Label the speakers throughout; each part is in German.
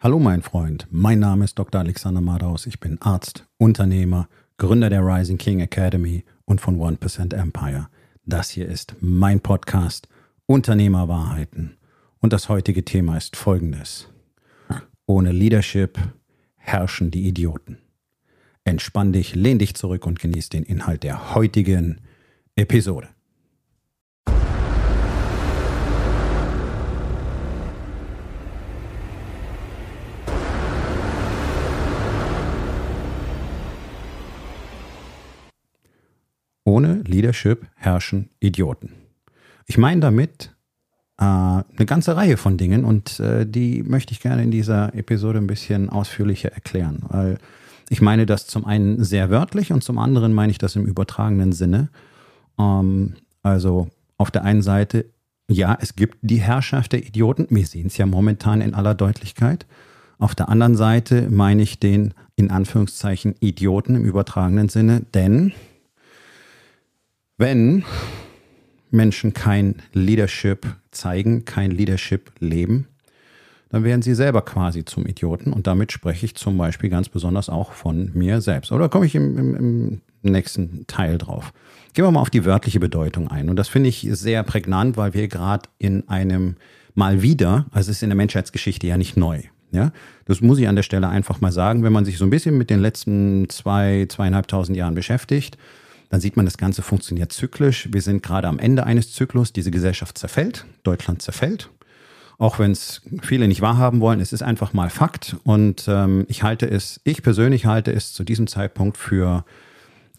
Speaker 1: Hallo mein Freund, mein Name ist Dr. Alexander Madaus, ich bin Arzt, Unternehmer, Gründer der Rising King Academy und von 1% Empire. Das hier ist mein Podcast Unternehmerwahrheiten und das heutige Thema ist folgendes. Ohne Leadership herrschen die Idioten. Entspann dich, lehn dich zurück und genieß den Inhalt der heutigen Episode. Ohne Leadership herrschen Idioten. Ich meine damit äh, eine ganze Reihe von Dingen und äh, die möchte ich gerne in dieser Episode ein bisschen ausführlicher erklären, weil ich meine das zum einen sehr wörtlich und zum anderen meine ich das im übertragenen Sinne. Ähm, also auf der einen Seite, ja, es gibt die Herrschaft der Idioten. Wir sehen es ja momentan in aller Deutlichkeit. Auf der anderen Seite meine ich den in Anführungszeichen Idioten im übertragenen Sinne, denn wenn Menschen kein Leadership zeigen, kein Leadership leben, dann werden sie selber quasi zum Idioten. Und damit spreche ich zum Beispiel ganz besonders auch von mir selbst. Oder komme ich im, im, im nächsten Teil drauf. Gehen wir mal auf die wörtliche Bedeutung ein. Und das finde ich sehr prägnant, weil wir gerade in einem mal wieder, also es ist in der Menschheitsgeschichte ja nicht neu. Ja, das muss ich an der Stelle einfach mal sagen, wenn man sich so ein bisschen mit den letzten zwei, zweieinhalbtausend Jahren beschäftigt dann sieht man, das Ganze funktioniert zyklisch. Wir sind gerade am Ende eines Zyklus. Diese Gesellschaft zerfällt, Deutschland zerfällt. Auch wenn es viele nicht wahrhaben wollen, es ist einfach mal Fakt. Und ähm, ich halte es, ich persönlich halte es zu diesem Zeitpunkt für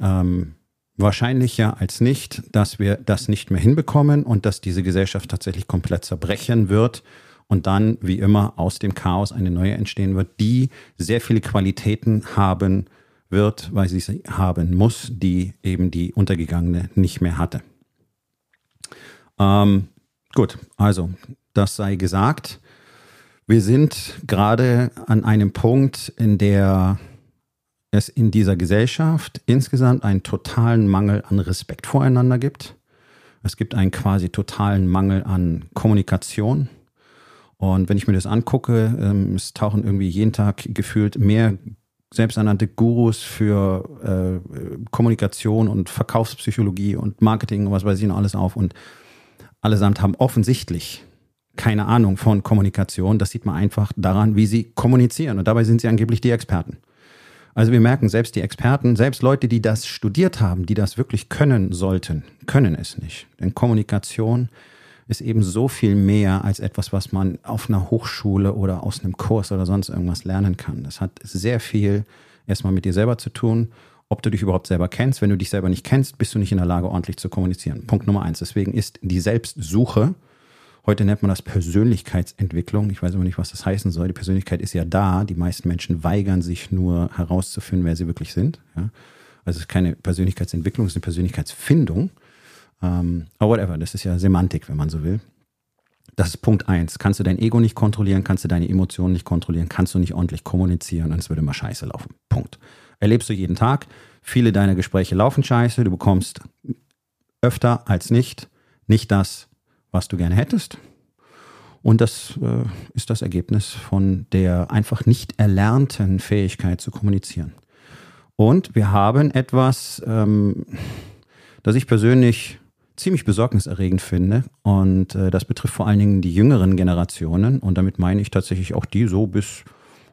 Speaker 1: ähm, wahrscheinlicher als nicht, dass wir das nicht mehr hinbekommen und dass diese Gesellschaft tatsächlich komplett zerbrechen wird und dann, wie immer, aus dem Chaos eine neue entstehen wird, die sehr viele Qualitäten haben wird, weil sie sie haben muss, die eben die Untergegangene nicht mehr hatte. Ähm, gut, also das sei gesagt. Wir sind gerade an einem Punkt, in der es in dieser Gesellschaft insgesamt einen totalen Mangel an Respekt voreinander gibt. Es gibt einen quasi totalen Mangel an Kommunikation. Und wenn ich mir das angucke, ähm, es tauchen irgendwie jeden Tag gefühlt mehr selbsternannte Gurus für äh, Kommunikation und Verkaufspsychologie und Marketing und was weiß ich noch alles auf und allesamt haben offensichtlich keine Ahnung von Kommunikation. Das sieht man einfach daran, wie sie kommunizieren. Und dabei sind sie angeblich die Experten. Also wir merken, selbst die Experten, selbst Leute, die das studiert haben, die das wirklich können sollten, können es nicht. Denn Kommunikation ist eben so viel mehr als etwas, was man auf einer Hochschule oder aus einem Kurs oder sonst irgendwas lernen kann. Das hat sehr viel erstmal mit dir selber zu tun, ob du dich überhaupt selber kennst. Wenn du dich selber nicht kennst, bist du nicht in der Lage, ordentlich zu kommunizieren. Punkt Nummer eins. Deswegen ist die Selbstsuche, heute nennt man das Persönlichkeitsentwicklung. Ich weiß aber nicht, was das heißen soll. Die Persönlichkeit ist ja da. Die meisten Menschen weigern sich nur herauszufinden, wer sie wirklich sind. Ja? Also es ist keine Persönlichkeitsentwicklung, es ist eine Persönlichkeitsfindung. Ähm, aber whatever, das ist ja Semantik, wenn man so will. Das ist Punkt eins. Kannst du dein Ego nicht kontrollieren, kannst du deine Emotionen nicht kontrollieren, kannst du nicht ordentlich kommunizieren und es würde immer scheiße laufen. Punkt. Erlebst du jeden Tag. Viele deiner Gespräche laufen scheiße. Du bekommst öfter als nicht nicht das, was du gerne hättest. Und das äh, ist das Ergebnis von der einfach nicht erlernten Fähigkeit zu kommunizieren. Und wir haben etwas, ähm, das ich persönlich ziemlich besorgniserregend finde. Und äh, das betrifft vor allen Dingen die jüngeren Generationen. Und damit meine ich tatsächlich auch die so bis,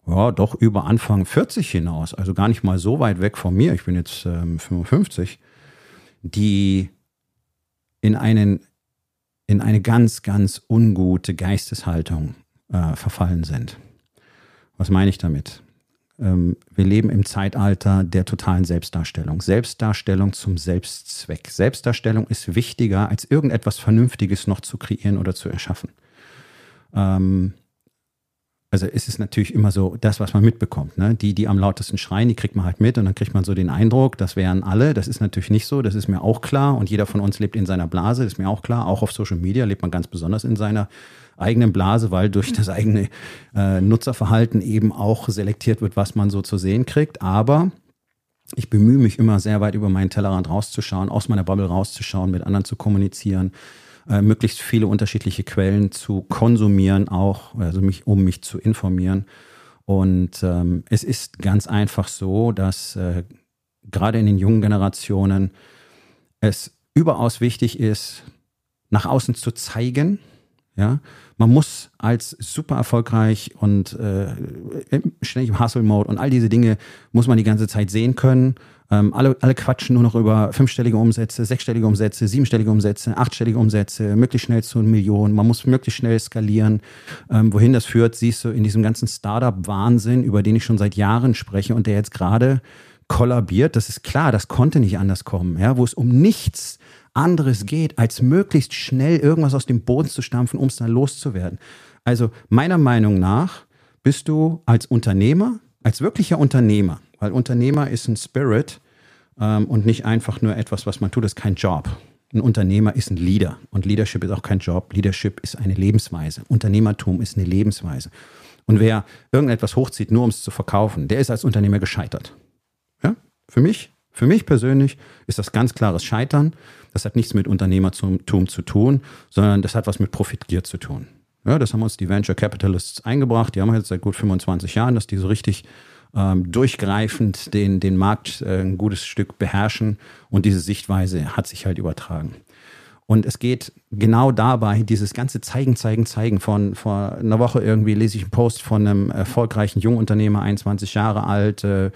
Speaker 1: ja, doch über Anfang 40 hinaus. Also gar nicht mal so weit weg von mir. Ich bin jetzt ähm, 55. Die in einen, in eine ganz, ganz ungute Geisteshaltung äh, verfallen sind. Was meine ich damit? Ähm, wir leben im Zeitalter der totalen Selbstdarstellung. Selbstdarstellung zum Selbstzweck. Selbstdarstellung ist wichtiger, als irgendetwas Vernünftiges noch zu kreieren oder zu erschaffen. Ähm, also ist es natürlich immer so das, was man mitbekommt. Ne? Die, die am lautesten schreien, die kriegt man halt mit und dann kriegt man so den Eindruck, das wären alle. Das ist natürlich nicht so, das ist mir auch klar. Und jeder von uns lebt in seiner Blase, das ist mir auch klar. Auch auf Social Media lebt man ganz besonders in seiner eigenen Blase, weil durch das eigene äh, Nutzerverhalten eben auch selektiert wird, was man so zu sehen kriegt. Aber ich bemühe mich immer sehr weit über meinen Tellerrand rauszuschauen, aus meiner Bubble rauszuschauen, mit anderen zu kommunizieren, äh, möglichst viele unterschiedliche Quellen zu konsumieren, auch, also mich, um mich zu informieren. Und ähm, es ist ganz einfach so, dass äh, gerade in den jungen Generationen es überaus wichtig ist, nach außen zu zeigen. Ja, man muss als super erfolgreich und äh, ständig im Hustle-Mode und all diese Dinge muss man die ganze Zeit sehen können. Ähm, alle, alle quatschen nur noch über fünfstellige Umsätze, sechsstellige Umsätze, siebenstellige Umsätze, achtstellige Umsätze, möglichst schnell zu einer Million. Man muss möglichst schnell skalieren. Ähm, wohin das führt, siehst du in diesem ganzen Startup-Wahnsinn, über den ich schon seit Jahren spreche und der jetzt gerade kollabiert. Das ist klar, das konnte nicht anders kommen, ja, wo es um nichts anderes geht, als möglichst schnell irgendwas aus dem Boden zu stampfen, um es dann loszuwerden. Also meiner Meinung nach bist du als Unternehmer, als wirklicher Unternehmer, weil Unternehmer ist ein Spirit ähm, und nicht einfach nur etwas, was man tut, das ist kein Job. Ein Unternehmer ist ein Leader und Leadership ist auch kein Job. Leadership ist eine Lebensweise. Unternehmertum ist eine Lebensweise. Und wer irgendetwas hochzieht, nur um es zu verkaufen, der ist als Unternehmer gescheitert. Ja? Für mich, für mich persönlich ist das ganz klares Scheitern. Das hat nichts mit Unternehmertum zu tun, sondern das hat was mit Profitgier zu tun. Ja, das haben uns die Venture Capitalists eingebracht. Die haben jetzt seit gut 25 Jahren, dass die so richtig ähm, durchgreifend den, den Markt äh, ein gutes Stück beherrschen. Und diese Sichtweise hat sich halt übertragen. Und es geht genau dabei, dieses ganze Zeigen, Zeigen, Zeigen. Von vor einer Woche irgendwie lese ich einen Post von einem erfolgreichen Jungunternehmer, 21 Jahre alt, äh,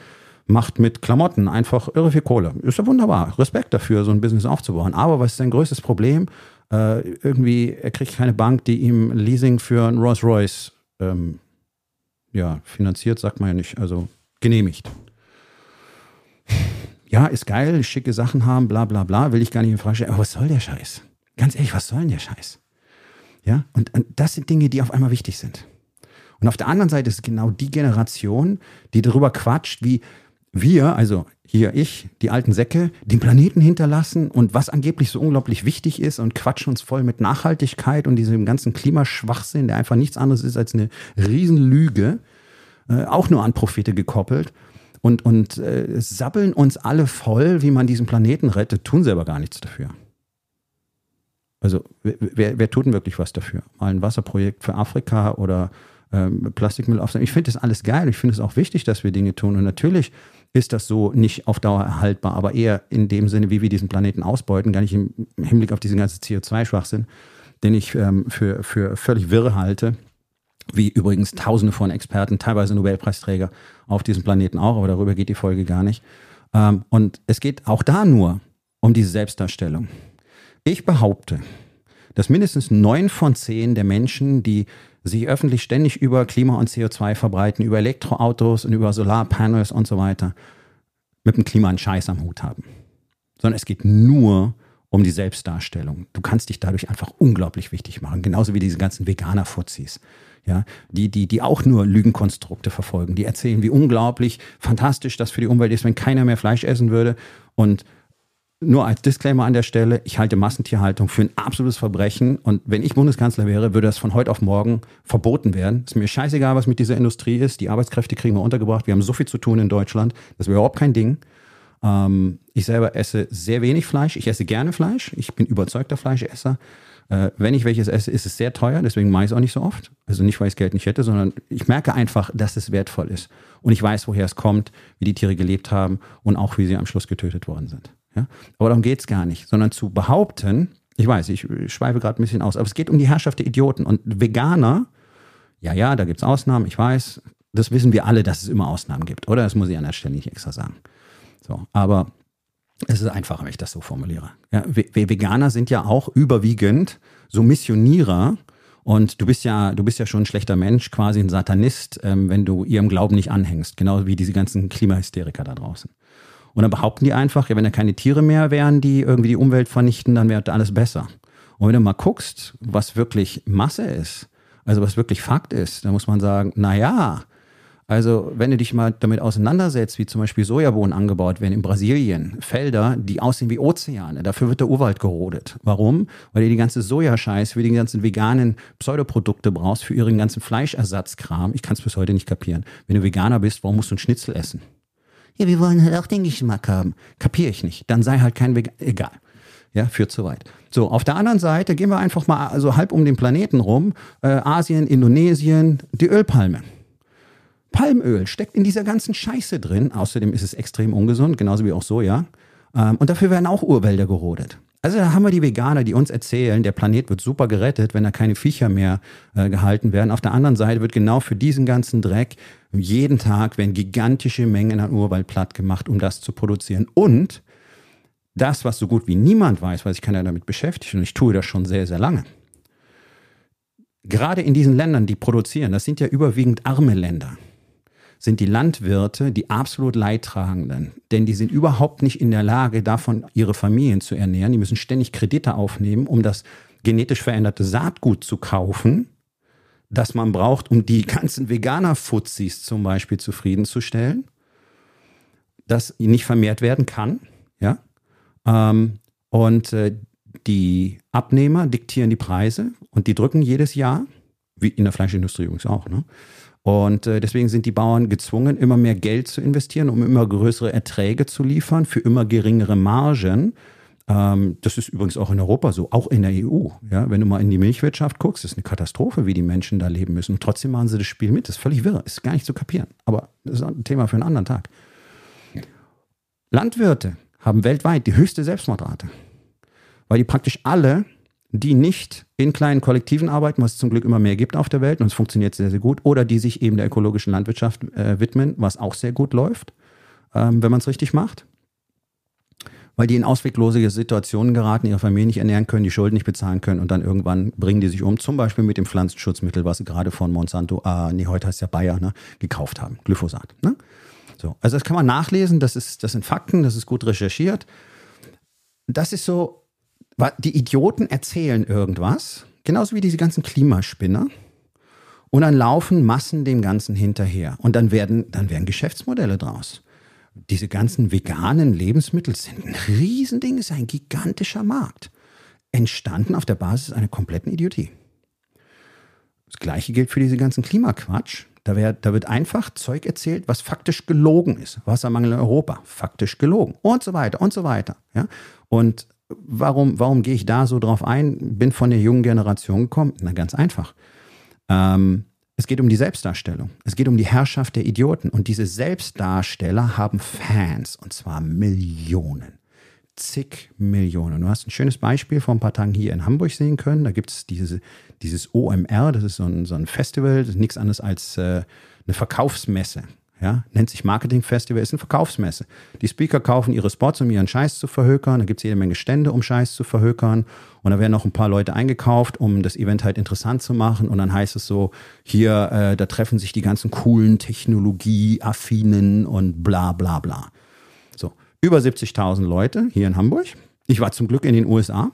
Speaker 1: macht mit Klamotten einfach irre viel Kohle. Ist ja wunderbar. Respekt dafür, so ein Business aufzubauen. Aber was ist sein größtes Problem? Äh, irgendwie, er kriegt keine Bank, die ihm Leasing für ein Rolls Royce ähm, ja, finanziert, sagt man ja nicht, also genehmigt. Ja, ist geil, schicke Sachen haben, bla bla bla, will ich gar nicht in Frage stellen. Aber was soll der Scheiß? Ganz ehrlich, was soll denn der Scheiß? Ja, und, und das sind Dinge, die auf einmal wichtig sind. Und auf der anderen Seite ist genau die Generation, die darüber quatscht, wie wir, also hier ich, die alten Säcke, den Planeten hinterlassen und was angeblich so unglaublich wichtig ist und quatschen uns voll mit Nachhaltigkeit und diesem ganzen Klimaschwachsinn, der einfach nichts anderes ist als eine Riesenlüge, äh, auch nur an Profite gekoppelt und, und äh, sabbeln uns alle voll, wie man diesen Planeten rettet, tun selber gar nichts dafür. Also wer, wer tut denn wirklich was dafür? Mal ein Wasserprojekt für Afrika oder ähm, Plastikmüll aufsammeln. Ich finde das alles geil. Ich finde es auch wichtig, dass wir Dinge tun. Und natürlich ist das so nicht auf Dauer erhaltbar, aber eher in dem Sinne, wie wir diesen Planeten ausbeuten, gar nicht im Hinblick auf diesen ganzen CO2-Schwachsinn, den ich ähm, für, für völlig wirre halte, wie übrigens tausende von Experten, teilweise Nobelpreisträger auf diesem Planeten auch, aber darüber geht die Folge gar nicht. Ähm, und es geht auch da nur um diese Selbstdarstellung. Ich behaupte, dass mindestens neun von zehn der Menschen, die sich öffentlich ständig über Klima und CO2 verbreiten, über Elektroautos und über Solarpanels und so weiter, mit dem Klima einen Scheiß am Hut haben. Sondern es geht nur um die Selbstdarstellung. Du kannst dich dadurch einfach unglaublich wichtig machen, genauso wie diese ganzen Veganer-Fuzis. Ja, die, die, die auch nur Lügenkonstrukte verfolgen, die erzählen, wie unglaublich fantastisch das für die Umwelt ist, wenn keiner mehr Fleisch essen würde. Und nur als Disclaimer an der Stelle, ich halte Massentierhaltung für ein absolutes Verbrechen und wenn ich Bundeskanzler wäre, würde das von heute auf morgen verboten werden. Ist mir scheißegal, was mit dieser Industrie ist. Die Arbeitskräfte kriegen wir untergebracht. Wir haben so viel zu tun in Deutschland. Das wäre überhaupt kein Ding. Ähm, ich selber esse sehr wenig Fleisch. Ich esse gerne Fleisch. Ich bin überzeugter Fleischesser. Äh, wenn ich welches esse, ist es sehr teuer. Deswegen mache ich es auch nicht so oft. Also nicht, weil ich das Geld nicht hätte, sondern ich merke einfach, dass es wertvoll ist. Und ich weiß, woher es kommt, wie die Tiere gelebt haben und auch, wie sie am Schluss getötet worden sind. Ja? Aber darum geht es gar nicht, sondern zu behaupten, ich weiß, ich schweife gerade ein bisschen aus, aber es geht um die Herrschaft der Idioten. Und Veganer, ja, ja, da gibt es Ausnahmen, ich weiß, das wissen wir alle, dass es immer Ausnahmen gibt, oder? Das muss ich an der Stelle nicht extra sagen. So, aber es ist einfacher, wenn ich das so formuliere. Ja, Veganer sind ja auch überwiegend so Missionierer, und du bist ja, du bist ja schon ein schlechter Mensch, quasi ein Satanist, ähm, wenn du ihrem Glauben nicht anhängst. Genau wie diese ganzen Klimahysteriker da draußen. Und dann behaupten die einfach, ja, wenn da keine Tiere mehr wären, die irgendwie die Umwelt vernichten, dann wäre alles besser. Und wenn du mal guckst, was wirklich Masse ist, also was wirklich Fakt ist, dann muss man sagen, na ja, also wenn du dich mal damit auseinandersetzt, wie zum Beispiel Sojabohnen angebaut werden in Brasilien, Felder, die aussehen wie Ozeane, dafür wird der Urwald gerodet. Warum? Weil du die ganze Sojascheiß für die ganzen veganen Pseudoprodukte brauchst, für ihren ganzen Fleischersatzkram. Ich kann es bis heute nicht kapieren. Wenn du Veganer bist, warum musst du einen Schnitzel essen? Ja, wir wollen halt auch den Geschmack haben. Kapiere ich nicht. Dann sei halt kein Vegan. Egal. Ja, führt zu weit. So, auf der anderen Seite gehen wir einfach mal so halb um den Planeten rum. Äh, Asien, Indonesien, die Ölpalme. Palmöl steckt in dieser ganzen Scheiße drin. Außerdem ist es extrem ungesund, genauso wie auch Soja. Ähm, und dafür werden auch Urwälder gerodet. Also da haben wir die Veganer, die uns erzählen, der Planet wird super gerettet, wenn da keine Viecher mehr äh, gehalten werden. Auf der anderen Seite wird genau für diesen ganzen Dreck jeden Tag werden gigantische Mengen an Urwald platt gemacht, um das zu produzieren. Und das, was so gut wie niemand weiß, weil sich keiner damit beschäftigt, und ich tue das schon sehr, sehr lange. Gerade in diesen Ländern, die produzieren, das sind ja überwiegend arme Länder sind die Landwirte die absolut Leidtragenden. Denn die sind überhaupt nicht in der Lage, davon ihre Familien zu ernähren. Die müssen ständig Kredite aufnehmen, um das genetisch veränderte Saatgut zu kaufen, das man braucht, um die ganzen Veganer-Fuzis zum Beispiel zufriedenzustellen, das nicht vermehrt werden kann. Ja? Ähm, und äh, die Abnehmer diktieren die Preise und die drücken jedes Jahr, wie in der Fleischindustrie übrigens auch, ne? Und äh, deswegen sind die Bauern gezwungen, immer mehr Geld zu investieren, um immer größere Erträge zu liefern, für immer geringere Margen. Ähm, das ist übrigens auch in Europa so, auch in der EU. Ja, wenn du mal in die Milchwirtschaft guckst, ist eine Katastrophe, wie die Menschen da leben müssen. Und trotzdem machen sie das Spiel mit. Das ist völlig wirr, ist gar nicht zu kapieren. Aber das ist ein Thema für einen anderen Tag. Landwirte haben weltweit die höchste Selbstmordrate, weil die praktisch alle die nicht in kleinen Kollektiven arbeiten, was es zum Glück immer mehr gibt auf der Welt und es funktioniert sehr, sehr gut, oder die sich eben der ökologischen Landwirtschaft äh, widmen, was auch sehr gut läuft, ähm, wenn man es richtig macht. Weil die in ausweglose Situationen geraten, ihre Familie nicht ernähren können, die Schulden nicht bezahlen können und dann irgendwann bringen die sich um, zum Beispiel mit dem Pflanzenschutzmittel, was sie gerade von Monsanto, äh, nee, heute heißt ja Bayer, ne, gekauft haben, Glyphosat. Ne? So, also das kann man nachlesen, das, ist, das sind Fakten, das ist gut recherchiert. Das ist so die Idioten erzählen irgendwas, genauso wie diese ganzen Klimaspinner. Und dann laufen Massen dem Ganzen hinterher. Und dann werden, dann werden Geschäftsmodelle draus. Diese ganzen veganen Lebensmittel sind ein Riesending, ist ein gigantischer Markt. Entstanden auf der Basis einer kompletten Idiotie. Das gleiche gilt für diese ganzen Klimaquatsch. Da, wär, da, wird einfach Zeug erzählt, was faktisch gelogen ist. Wassermangel in Europa, faktisch gelogen. Und so weiter und so weiter. Ja? Und Warum, warum gehe ich da so drauf ein? Bin von der jungen Generation gekommen? Na, ganz einfach. Ähm, es geht um die Selbstdarstellung. Es geht um die Herrschaft der Idioten. Und diese Selbstdarsteller haben Fans, und zwar Millionen. Zig Millionen. Du hast ein schönes Beispiel vor ein paar Tagen hier in Hamburg sehen können. Da gibt es diese, dieses OMR, das ist so ein, so ein Festival, das ist nichts anderes als äh, eine Verkaufsmesse. Ja, nennt sich Marketing Festival, ist eine Verkaufsmesse. Die Speaker kaufen ihre Spots, um ihren Scheiß zu verhökern. Da gibt es jede Menge Stände, um Scheiß zu verhökern. Und da werden noch ein paar Leute eingekauft, um das Event halt interessant zu machen. Und dann heißt es so, hier, äh, da treffen sich die ganzen coolen Technologieaffinen und bla bla bla. So, über 70.000 Leute hier in Hamburg. Ich war zum Glück in den USA.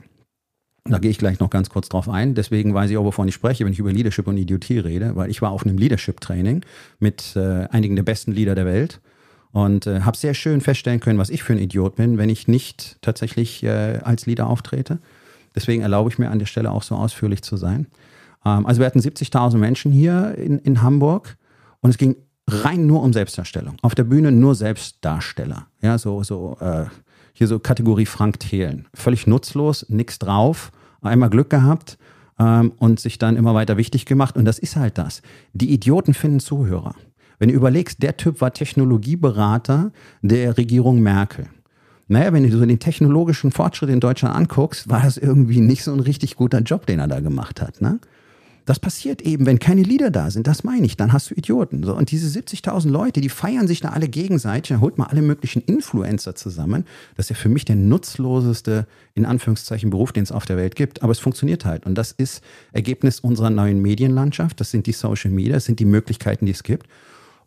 Speaker 1: Da gehe ich gleich noch ganz kurz drauf ein. Deswegen weiß ich auch, wovon ich spreche, wenn ich über Leadership und Idiotie rede, weil ich war auf einem Leadership-Training mit äh, einigen der besten Leader der Welt und äh, habe sehr schön feststellen können, was ich für ein Idiot bin, wenn ich nicht tatsächlich äh, als Leader auftrete. Deswegen erlaube ich mir an der Stelle auch so ausführlich zu sein. Ähm, also wir hatten 70.000 Menschen hier in, in Hamburg und es ging rein nur um Selbstdarstellung. Auf der Bühne nur Selbstdarsteller. Ja, so, so äh, hier so Kategorie Frank Thelen. Völlig nutzlos, nichts drauf, einmal Glück gehabt ähm, und sich dann immer weiter wichtig gemacht. Und das ist halt das. Die Idioten finden Zuhörer. Wenn du überlegst, der Typ war Technologieberater der Regierung Merkel. Naja, wenn du so den technologischen Fortschritt in Deutschland anguckst, war das irgendwie nicht so ein richtig guter Job, den er da gemacht hat. Ne? Das passiert eben, wenn keine Lieder da sind. Das meine ich. Dann hast du Idioten. So, und diese 70.000 Leute, die feiern sich da alle gegenseitig. Dann holt mal alle möglichen Influencer zusammen. Das ist ja für mich der nutzloseste, in Anführungszeichen, Beruf, den es auf der Welt gibt. Aber es funktioniert halt. Und das ist Ergebnis unserer neuen Medienlandschaft. Das sind die Social Media. Das sind die Möglichkeiten, die es gibt.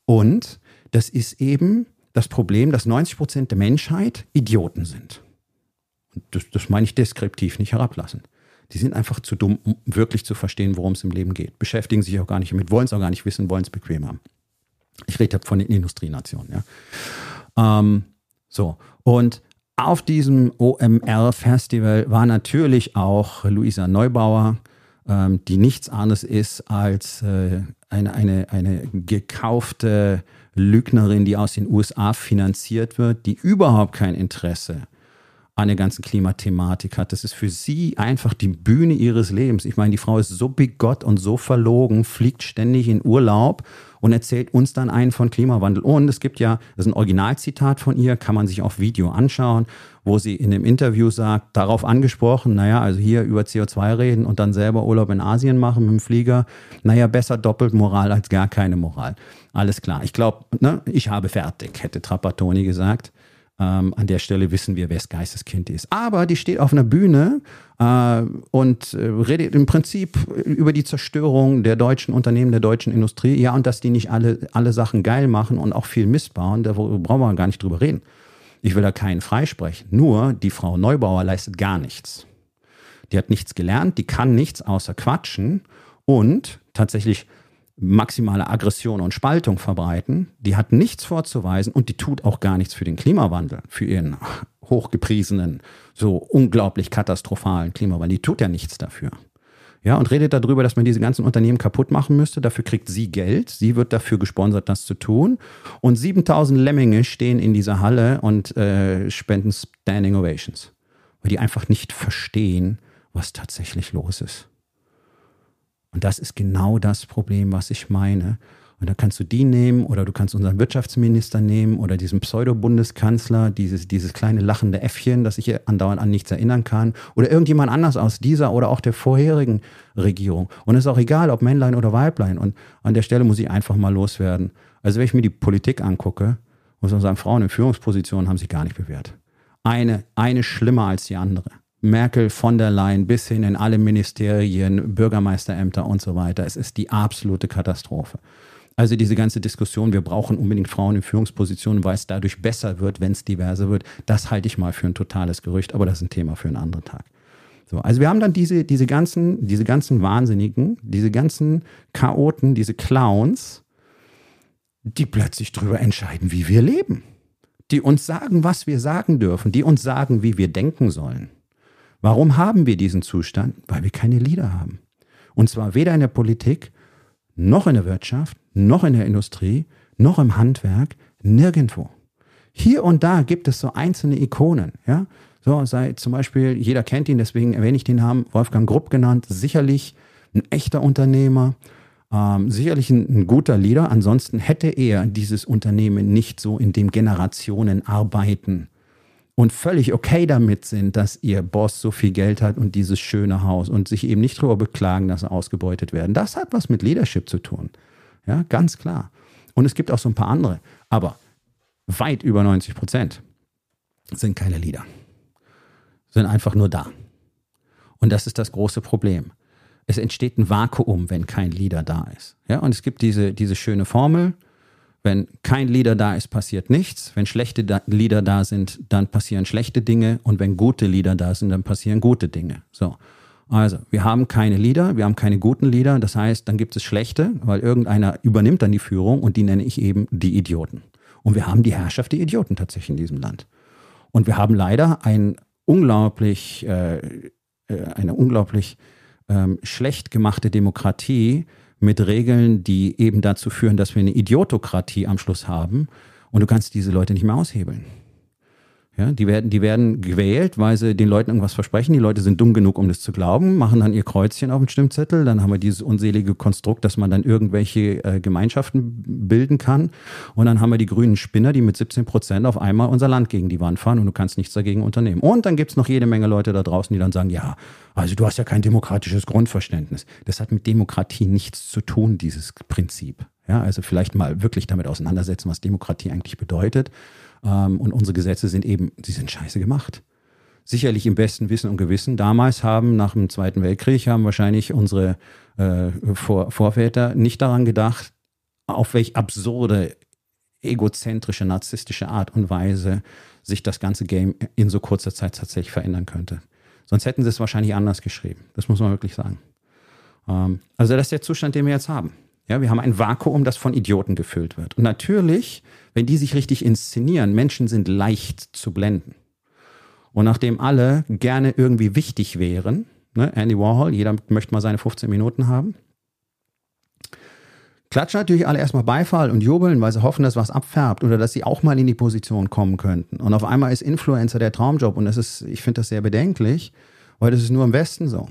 Speaker 1: Und das ist eben das Problem, dass 90 Prozent der Menschheit Idioten sind. Das, das meine ich deskriptiv, nicht herablassend. Die sind einfach zu dumm, um wirklich zu verstehen, worum es im Leben geht. Beschäftigen sich auch gar nicht damit, wollen es auch gar nicht wissen, wollen es bequem haben. Ich rede von den Industrienationen. Ja. Ähm, so, und auf diesem OMR-Festival war natürlich auch Luisa Neubauer, ähm, die nichts anderes ist als äh, eine, eine, eine gekaufte Lügnerin, die aus den USA finanziert wird, die überhaupt kein Interesse an der ganzen Klimathematik hat. Das ist für sie einfach die Bühne ihres Lebens. Ich meine, die Frau ist so bigott und so verlogen, fliegt ständig in Urlaub und erzählt uns dann einen von Klimawandel. Und es gibt ja, das ist ein Originalzitat von ihr, kann man sich auf Video anschauen, wo sie in dem Interview sagt, darauf angesprochen, naja, also hier über CO2 reden und dann selber Urlaub in Asien machen mit dem Flieger, naja, besser doppelt Moral als gar keine Moral. Alles klar. Ich glaube, ne, ich habe fertig, hätte Trapattoni gesagt. Ähm, an der Stelle wissen wir, wer das Geisteskind ist. Aber die steht auf einer Bühne äh, und äh, redet im Prinzip über die Zerstörung der deutschen Unternehmen, der deutschen Industrie. Ja, und dass die nicht alle, alle Sachen geil machen und auch viel missbauen, da brauchen wir gar nicht drüber reden. Ich will da keinen freisprechen. Nur die Frau Neubauer leistet gar nichts. Die hat nichts gelernt, die kann nichts außer quatschen und tatsächlich maximale Aggression und Spaltung verbreiten, die hat nichts vorzuweisen und die tut auch gar nichts für den Klimawandel, für ihren hochgepriesenen, so unglaublich katastrophalen Klimawandel. Die tut ja nichts dafür. Ja, und redet darüber, dass man diese ganzen Unternehmen kaputt machen müsste. Dafür kriegt sie Geld. Sie wird dafür gesponsert, das zu tun. Und 7000 Lemminge stehen in dieser Halle und äh, spenden Standing Ovations, weil die einfach nicht verstehen, was tatsächlich los ist. Und das ist genau das Problem, was ich meine. Und da kannst du die nehmen oder du kannst unseren Wirtschaftsminister nehmen oder diesen Pseudo-Bundeskanzler, dieses, dieses kleine lachende Äffchen, das sich andauernd an nichts erinnern kann, oder irgendjemand anders aus dieser oder auch der vorherigen Regierung. Und es ist auch egal, ob Männlein oder Weiblein. Und an der Stelle muss ich einfach mal loswerden. Also wenn ich mir die Politik angucke, muss man sagen, Frauen in Führungspositionen haben sich gar nicht bewährt. Eine, eine schlimmer als die andere. Merkel, von der Leyen bis hin in alle Ministerien, Bürgermeisterämter und so weiter. Es ist die absolute Katastrophe. Also diese ganze Diskussion, wir brauchen unbedingt Frauen in Führungspositionen, weil es dadurch besser wird, wenn es diverser wird, das halte ich mal für ein totales Gerücht, aber das ist ein Thema für einen anderen Tag. So, also wir haben dann diese, diese, ganzen, diese ganzen Wahnsinnigen, diese ganzen Chaoten, diese Clowns, die plötzlich darüber entscheiden, wie wir leben. Die uns sagen, was wir sagen dürfen, die uns sagen, wie wir denken sollen. Warum haben wir diesen Zustand? Weil wir keine Leader haben. Und zwar weder in der Politik, noch in der Wirtschaft, noch in der Industrie, noch im Handwerk, nirgendwo. Hier und da gibt es so einzelne Ikonen, ja. So, sei zum Beispiel, jeder kennt ihn, deswegen erwähne ich den Namen, Wolfgang Grupp genannt, sicherlich ein echter Unternehmer, ähm, sicherlich ein, ein, guter Leader. Ansonsten hätte er dieses Unternehmen nicht so in dem Generationen arbeiten und völlig okay damit sind, dass ihr Boss so viel Geld hat und dieses schöne Haus und sich eben nicht darüber beklagen, dass sie ausgebeutet werden. Das hat was mit Leadership zu tun. Ja, ganz klar. Und es gibt auch so ein paar andere. Aber weit über 90 Prozent sind keine Leader. Sind einfach nur da. Und das ist das große Problem. Es entsteht ein Vakuum, wenn kein Leader da ist. Ja, und es gibt diese, diese schöne Formel, wenn kein Leader da ist, passiert nichts. Wenn schlechte da Leader da sind, dann passieren schlechte Dinge. Und wenn gute Leader da sind, dann passieren gute Dinge. So. Also, wir haben keine Leader, wir haben keine guten Leader. Das heißt, dann gibt es schlechte, weil irgendeiner übernimmt dann die Führung und die nenne ich eben die Idioten. Und wir haben die Herrschaft der Idioten tatsächlich in diesem Land. Und wir haben leider ein unglaublich, äh, äh eine unglaublich ähm, schlecht gemachte Demokratie, mit Regeln, die eben dazu führen, dass wir eine Idiotokratie am Schluss haben. Und du kannst diese Leute nicht mehr aushebeln. Ja, die werden, die werden gewählt, weil sie den Leuten irgendwas versprechen. Die Leute sind dumm genug, um das zu glauben, machen dann ihr Kreuzchen auf den Stimmzettel. Dann haben wir dieses unselige Konstrukt, dass man dann irgendwelche äh, Gemeinschaften bilden kann. Und dann haben wir die grünen Spinner, die mit 17 Prozent auf einmal unser Land gegen die Wand fahren und du kannst nichts dagegen unternehmen. Und dann gibt's noch jede Menge Leute da draußen, die dann sagen, ja, also du hast ja kein demokratisches Grundverständnis. Das hat mit Demokratie nichts zu tun, dieses Prinzip. Ja, also vielleicht mal wirklich damit auseinandersetzen, was Demokratie eigentlich bedeutet. Ähm, und unsere Gesetze sind eben, sie sind scheiße gemacht. Sicherlich im besten Wissen und Gewissen. Damals haben nach dem Zweiten Weltkrieg haben wahrscheinlich unsere äh, Vor Vorväter nicht daran gedacht, auf welch absurde, egozentrische, narzisstische Art und Weise sich das ganze Game in so kurzer Zeit tatsächlich verändern könnte. Sonst hätten sie es wahrscheinlich anders geschrieben. Das muss man wirklich sagen. Ähm, also das ist der Zustand, den wir jetzt haben. Ja, wir haben ein Vakuum, das von Idioten gefüllt wird. Und natürlich, wenn die sich richtig inszenieren, Menschen sind leicht zu blenden. Und nachdem alle gerne irgendwie wichtig wären, ne, Andy Warhol, jeder möchte mal seine 15 Minuten haben, klatschen natürlich alle erstmal Beifall und jubeln, weil sie hoffen, dass was abfärbt oder dass sie auch mal in die Position kommen könnten. Und auf einmal ist Influencer der Traumjob und das ist, ich finde das sehr bedenklich, weil das ist nur im Westen so.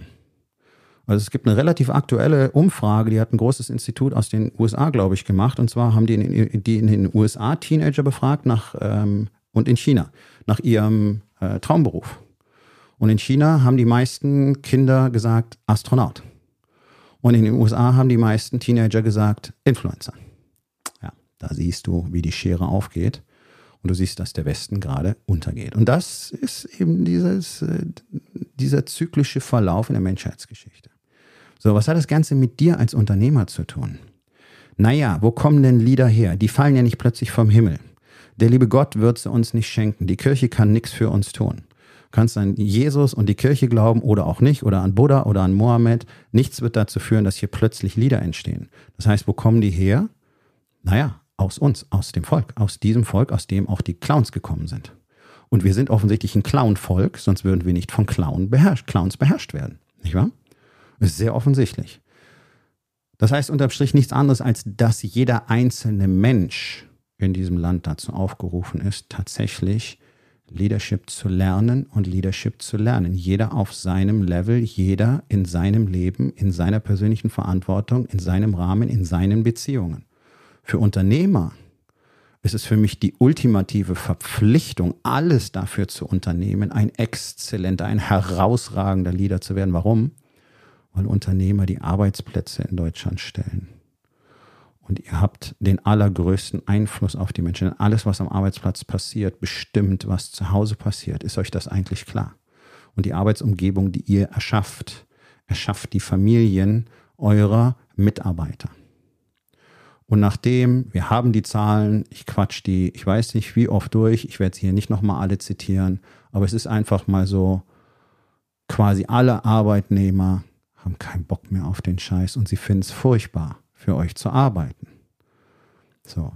Speaker 1: Also es gibt eine relativ aktuelle Umfrage, die hat ein großes Institut aus den USA, glaube ich, gemacht. Und zwar haben die in, die in den USA Teenager befragt nach, ähm, und in China nach ihrem äh, Traumberuf. Und in China haben die meisten Kinder gesagt Astronaut. Und in den USA haben die meisten Teenager gesagt Influencer. Ja, da siehst du, wie die Schere aufgeht. Und du siehst, dass der Westen gerade untergeht. Und das ist eben dieses, äh, dieser zyklische Verlauf in der Menschheitsgeschichte. So, was hat das Ganze mit dir als Unternehmer zu tun? Naja, wo kommen denn Lieder her? Die fallen ja nicht plötzlich vom Himmel. Der liebe Gott wird sie uns nicht schenken. Die Kirche kann nichts für uns tun. Du kannst an Jesus und die Kirche glauben oder auch nicht oder an Buddha oder an Mohammed. Nichts wird dazu führen, dass hier plötzlich Lieder entstehen. Das heißt, wo kommen die her? Naja, aus uns, aus dem Volk, aus diesem Volk, aus dem auch die Clowns gekommen sind. Und wir sind offensichtlich ein Clown-Volk, sonst würden wir nicht von Clown beherrscht, Clowns beherrscht werden. Nicht wahr? Ist sehr offensichtlich. Das heißt unterm Strich nichts anderes, als dass jeder einzelne Mensch in diesem Land dazu aufgerufen ist, tatsächlich Leadership zu lernen und Leadership zu lernen. Jeder auf seinem Level, jeder in seinem Leben, in seiner persönlichen Verantwortung, in seinem Rahmen, in seinen Beziehungen. Für Unternehmer ist es für mich die ultimative Verpflichtung, alles dafür zu unternehmen, ein exzellenter, ein herausragender Leader zu werden. Warum? Weil Unternehmer die Arbeitsplätze in Deutschland stellen und ihr habt den allergrößten Einfluss auf die Menschen. Alles, was am Arbeitsplatz passiert, bestimmt, was zu Hause passiert. Ist euch das eigentlich klar? Und die Arbeitsumgebung, die ihr erschafft, erschafft die Familien eurer Mitarbeiter. Und nachdem, wir haben die Zahlen, ich quatsch die, ich weiß nicht wie oft durch, ich werde sie hier nicht nochmal alle zitieren, aber es ist einfach mal so, quasi alle Arbeitnehmer haben keinen Bock mehr auf den Scheiß und sie finden es furchtbar für euch zu arbeiten. So.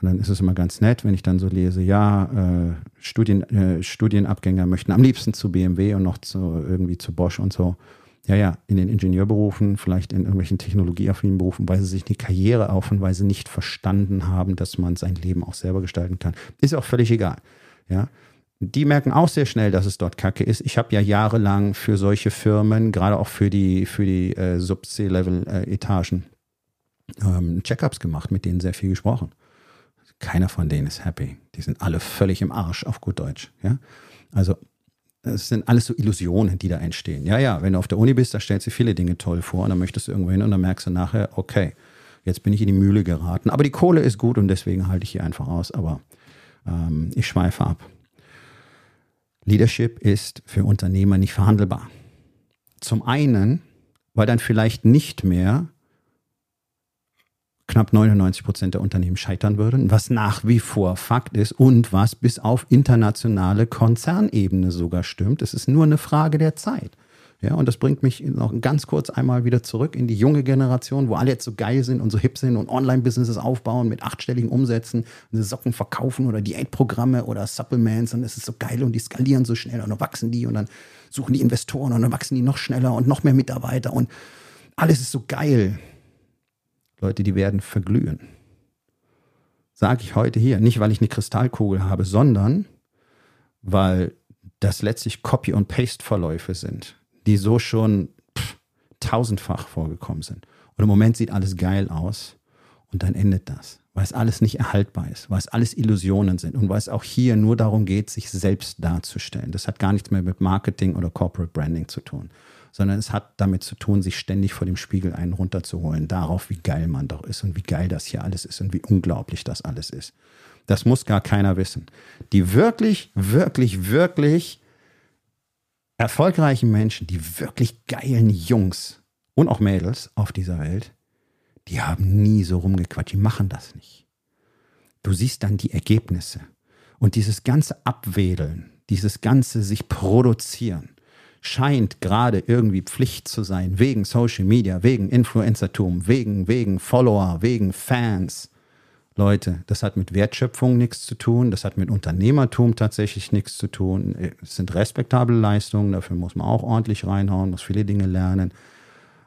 Speaker 1: Und dann ist es immer ganz nett, wenn ich dann so lese, ja, äh, Studien, äh, Studienabgänger möchten am liebsten zu BMW und noch zu, irgendwie zu Bosch und so. Ja, ja, in den Ingenieurberufen, vielleicht in irgendwelchen technologieaffinen Berufen, weil sie sich die Karriere aufhören, weil sie nicht verstanden haben, dass man sein Leben auch selber gestalten kann. Ist auch völlig egal. Ja, die merken auch sehr schnell, dass es dort Kacke ist. Ich habe ja jahrelang für solche Firmen, gerade auch für die, für die äh, Sub-C-Level-Etagen, ähm, Checkups gemacht, mit denen sehr viel gesprochen. Keiner von denen ist happy. Die sind alle völlig im Arsch, auf gut Deutsch. Ja? Also, es sind alles so Illusionen, die da entstehen. Ja, ja, wenn du auf der Uni bist, da stellst du viele Dinge toll vor und dann möchtest du irgendwo hin und dann merkst du nachher, okay, jetzt bin ich in die Mühle geraten. Aber die Kohle ist gut und deswegen halte ich hier einfach aus. Aber ähm, ich schweife ab. Leadership ist für Unternehmer nicht verhandelbar. Zum einen, weil dann vielleicht nicht mehr knapp 99 Prozent der Unternehmen scheitern würden, was nach wie vor Fakt ist und was bis auf internationale Konzernebene sogar stimmt. Es ist nur eine Frage der Zeit. Ja, und das bringt mich noch ganz kurz einmal wieder zurück in die junge Generation, wo alle jetzt so geil sind und so hip sind und Online-Businesses aufbauen mit achtstelligen Umsätzen, und Socken verkaufen oder Diätprogramme oder Supplements und es ist so geil und die skalieren so schnell und dann wachsen die und dann suchen die Investoren und dann wachsen die noch schneller und noch mehr Mitarbeiter und alles ist so geil. Leute, die werden verglühen. Sage ich heute hier, nicht weil ich eine Kristallkugel habe, sondern weil das letztlich Copy- und Paste-Verläufe sind, die so schon pff, tausendfach vorgekommen sind. Und im Moment sieht alles geil aus und dann endet das, weil es alles nicht erhaltbar ist, weil es alles Illusionen sind und weil es auch hier nur darum geht, sich selbst darzustellen. Das hat gar nichts mehr mit Marketing oder Corporate Branding zu tun, sondern es hat damit zu tun, sich ständig vor dem Spiegel einen runterzuholen, darauf, wie geil man doch ist und wie geil das hier alles ist und wie unglaublich das alles ist. Das muss gar keiner wissen. Die wirklich, wirklich, wirklich erfolgreichen Menschen, die wirklich geilen Jungs und auch Mädels auf dieser Welt, die haben nie so rumgequatscht, die machen das nicht. Du siehst dann die Ergebnisse und dieses ganze Abwedeln, dieses ganze sich produzieren, scheint gerade irgendwie Pflicht zu sein, wegen Social Media, wegen Influencertum, wegen, wegen Follower, wegen Fans. Leute, das hat mit Wertschöpfung nichts zu tun, das hat mit Unternehmertum tatsächlich nichts zu tun. Es sind respektable Leistungen, dafür muss man auch ordentlich reinhauen, muss viele Dinge lernen.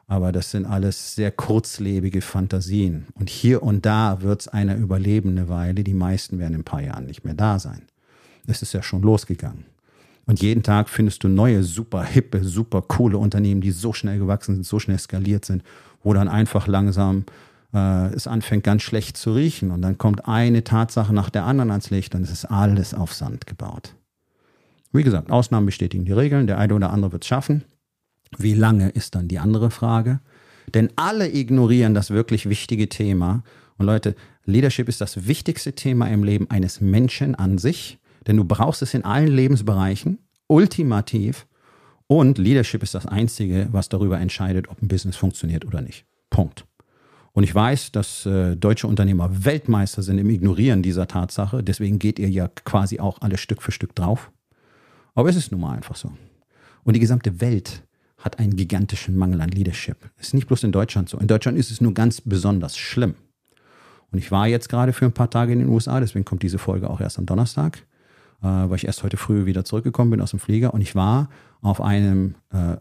Speaker 1: Aber das sind alles sehr kurzlebige Fantasien. Und hier und da wird es einer überleben eine Weile. Die meisten werden in ein paar Jahren nicht mehr da sein. Es ist ja schon losgegangen. Und jeden Tag findest du neue, super hippe, super coole Unternehmen, die so schnell gewachsen sind, so schnell skaliert sind, wo dann einfach langsam äh, es anfängt ganz schlecht zu riechen. Und dann kommt eine Tatsache nach der anderen ans Licht und es ist alles auf Sand gebaut. Wie gesagt, Ausnahmen bestätigen die Regeln. Der eine oder andere wird es schaffen. Wie lange ist dann die andere Frage? Denn alle ignorieren das wirklich wichtige Thema. Und Leute, Leadership ist das wichtigste Thema im Leben eines Menschen an sich, denn du brauchst es in allen Lebensbereichen, ultimativ. Und Leadership ist das Einzige, was darüber entscheidet, ob ein Business funktioniert oder nicht. Punkt. Und ich weiß, dass äh, deutsche Unternehmer Weltmeister sind im Ignorieren dieser Tatsache. Deswegen geht ihr ja quasi auch alle Stück für Stück drauf. Aber es ist nun mal einfach so. Und die gesamte Welt hat einen gigantischen Mangel an Leadership. Das ist nicht bloß in Deutschland so. In Deutschland ist es nur ganz besonders schlimm. Und ich war jetzt gerade für ein paar Tage in den USA, deswegen kommt diese Folge auch erst am Donnerstag, äh, weil ich erst heute früh wieder zurückgekommen bin aus dem Flieger. Und ich war auf einem, äh,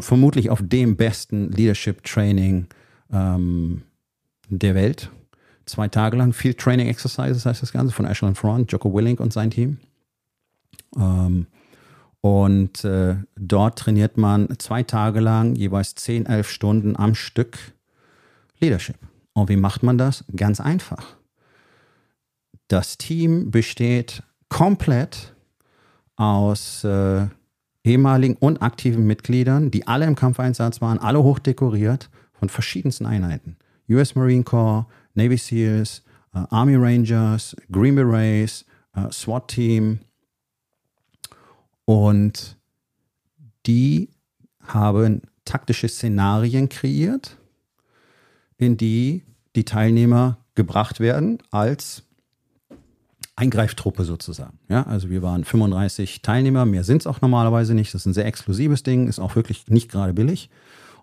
Speaker 1: vermutlich auf dem besten Leadership Training ähm, der Welt. Zwei Tage lang, Field Training Exercises heißt das Ganze, von Ashland Front, Jocko Willing und sein Team. Ähm, und äh, dort trainiert man zwei Tage lang, jeweils 10, 11 Stunden am Stück Leadership. Und wie macht man das? Ganz einfach. Das Team besteht komplett aus äh, ehemaligen und aktiven Mitgliedern, die alle im Kampfeinsatz waren, alle hochdekoriert von verschiedensten Einheiten. US Marine Corps, Navy SEALs, äh, Army Rangers, Green Berets, äh, SWAT Team, und die haben taktische Szenarien kreiert, in die die Teilnehmer gebracht werden als Eingreiftruppe sozusagen. Ja, also wir waren 35 Teilnehmer, mehr sind es auch normalerweise nicht. Das ist ein sehr exklusives Ding, ist auch wirklich nicht gerade billig.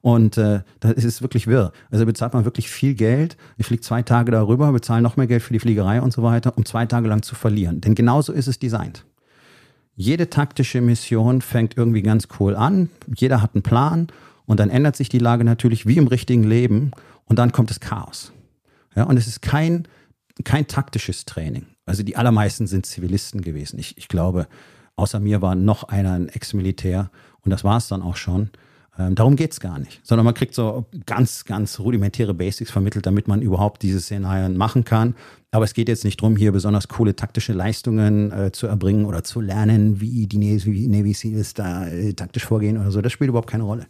Speaker 1: Und äh, das ist wirklich wirr. Also bezahlt man wirklich viel Geld. Ich fliege zwei Tage darüber, bezahle noch mehr Geld für die Fliegerei und so weiter, um zwei Tage lang zu verlieren. Denn genauso ist es designt. Jede taktische Mission fängt irgendwie ganz cool an. Jeder hat einen Plan und dann ändert sich die Lage natürlich wie im richtigen Leben und dann kommt das Chaos. Ja, und es ist kein, kein taktisches Training. Also die allermeisten sind Zivilisten gewesen. Ich, ich glaube, außer mir war noch einer ein Ex-Militär und das war es dann auch schon. Ähm, darum geht es gar nicht, sondern man kriegt so ganz, ganz rudimentäre Basics vermittelt, damit man überhaupt diese Szenarien machen kann. Aber es geht jetzt nicht darum, hier besonders coole taktische Leistungen äh, zu erbringen oder zu lernen, wie die Navy, Seals da äh, taktisch vorgehen oder so. Das spielt überhaupt keine Rolle.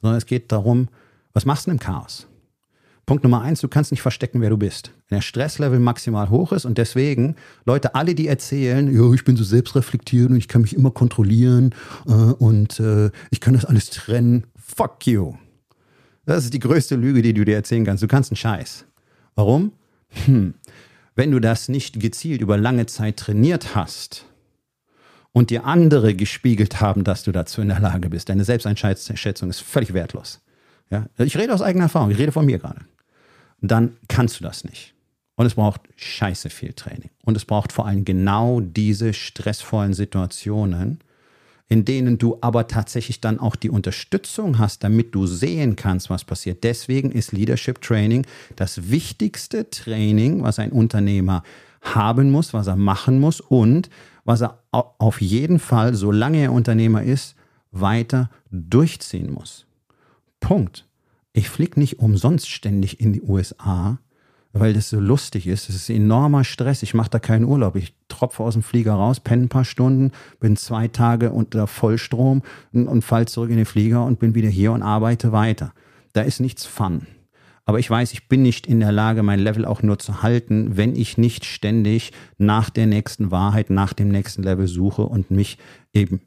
Speaker 1: Sondern es geht darum, was machst du im Chaos? Punkt Nummer eins, du kannst nicht verstecken, wer du bist. Wenn der Stresslevel maximal hoch ist und deswegen, Leute, alle, die erzählen, ja, ich bin so selbstreflektiert und ich kann mich immer kontrollieren äh, und äh, ich kann das alles trennen, fuck you. Das ist die größte Lüge, die du dir erzählen kannst. Du kannst einen Scheiß. Warum? Hm. Wenn du das nicht gezielt über lange Zeit trainiert hast und dir andere gespiegelt haben, dass du dazu in der Lage bist, deine Selbsteinschätzung ist völlig wertlos. Ja? Ich rede aus eigener Erfahrung, ich rede von mir gerade dann kannst du das nicht. Und es braucht scheiße viel Training. Und es braucht vor allem genau diese stressvollen Situationen, in denen du aber tatsächlich dann auch die Unterstützung hast, damit du sehen kannst, was passiert. Deswegen ist Leadership Training das wichtigste Training, was ein Unternehmer haben muss, was er machen muss und was er auf jeden Fall, solange er Unternehmer ist, weiter durchziehen muss. Punkt ich fliege nicht umsonst ständig in die USA, weil das so lustig ist. Es ist enormer Stress. Ich mache da keinen Urlaub. Ich tropfe aus dem Flieger raus, penne ein paar Stunden, bin zwei Tage unter Vollstrom und, und fall zurück in den Flieger und bin wieder hier und arbeite weiter. Da ist nichts Fun. Aber ich weiß, ich bin nicht in der Lage, mein Level auch nur zu halten, wenn ich nicht ständig nach der nächsten Wahrheit, nach dem nächsten Level suche und mich eben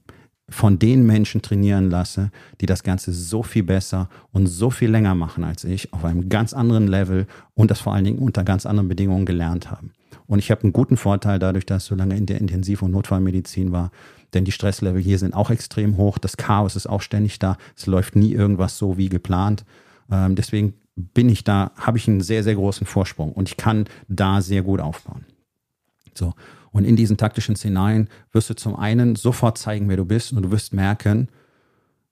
Speaker 1: von den Menschen trainieren lasse, die das Ganze so viel besser und so viel länger machen als ich, auf einem ganz anderen Level und das vor allen Dingen unter ganz anderen Bedingungen gelernt haben. Und ich habe einen guten Vorteil dadurch, dass ich so lange in der Intensiv- und Notfallmedizin war, denn die Stresslevel hier sind auch extrem hoch, das Chaos ist auch ständig da, es läuft nie irgendwas so wie geplant. Ähm, deswegen bin ich da, habe ich einen sehr, sehr großen Vorsprung und ich kann da sehr gut aufbauen. So. Und in diesen taktischen Szenarien wirst du zum einen sofort zeigen, wer du bist und du wirst merken,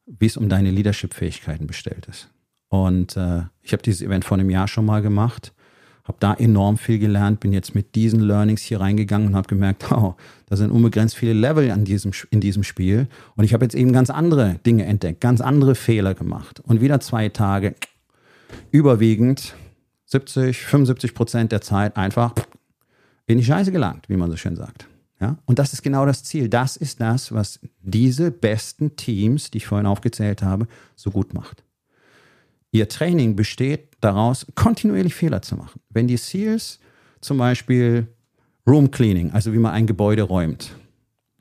Speaker 1: wie es um deine Leadership-Fähigkeiten bestellt ist. Und äh, ich habe dieses Event vor einem Jahr schon mal gemacht, habe da enorm viel gelernt, bin jetzt mit diesen Learnings hier reingegangen und habe gemerkt, oh, da sind unbegrenzt viele Level an diesem, in diesem Spiel. Und ich habe jetzt eben ganz andere Dinge entdeckt, ganz andere Fehler gemacht. Und wieder zwei Tage überwiegend 70, 75 Prozent der Zeit einfach in die Scheiße gelangt, wie man so schön sagt. Ja? Und das ist genau das Ziel. Das ist das, was diese besten Teams, die ich vorhin aufgezählt habe, so gut macht. Ihr Training besteht daraus, kontinuierlich Fehler zu machen. Wenn die Seals zum Beispiel Room Cleaning, also wie man ein Gebäude räumt,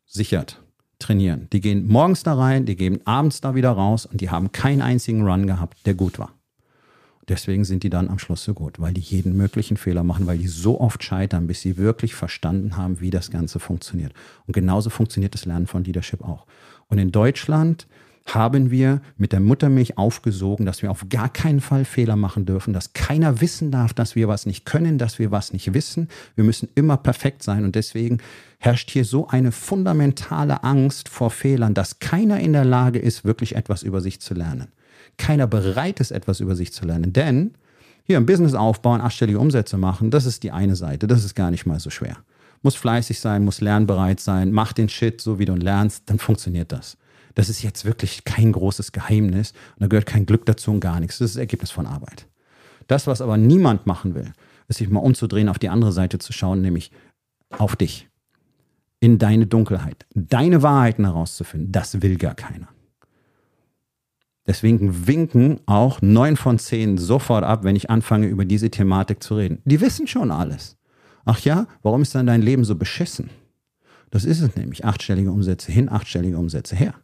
Speaker 1: sichert, trainieren. Die gehen morgens da rein, die gehen abends da wieder raus und die haben keinen einzigen Run gehabt, der gut war. Deswegen sind die dann am Schluss so gut, weil die jeden möglichen Fehler machen, weil die so oft scheitern, bis sie wirklich verstanden haben, wie das Ganze funktioniert. Und genauso funktioniert das Lernen von Leadership auch. Und in Deutschland haben wir mit der Muttermilch aufgesogen, dass wir auf gar keinen Fall Fehler machen dürfen, dass keiner wissen darf, dass wir was nicht können, dass wir was nicht wissen. Wir müssen immer perfekt sein und deswegen herrscht hier so eine fundamentale Angst vor Fehlern, dass keiner in der Lage ist, wirklich etwas über sich zu lernen. Keiner bereit ist, etwas über sich zu lernen, denn hier ein Business aufbauen, achtstellige Umsätze machen, das ist die eine Seite, das ist gar nicht mal so schwer. Muss fleißig sein, muss lernbereit sein, mach den Shit so, wie du lernst, dann funktioniert das. Das ist jetzt wirklich kein großes Geheimnis und da gehört kein Glück dazu und gar nichts. Das ist das Ergebnis von Arbeit. Das, was aber niemand machen will, ist sich mal umzudrehen, auf die andere Seite zu schauen, nämlich auf dich, in deine Dunkelheit, deine Wahrheiten herauszufinden. Das will gar keiner. Deswegen winken auch neun von zehn sofort ab, wenn ich anfange, über diese Thematik zu reden. Die wissen schon alles. Ach ja, warum ist dann dein Leben so beschissen? Das ist es nämlich. Achtstellige Umsätze hin, achtstellige Umsätze her.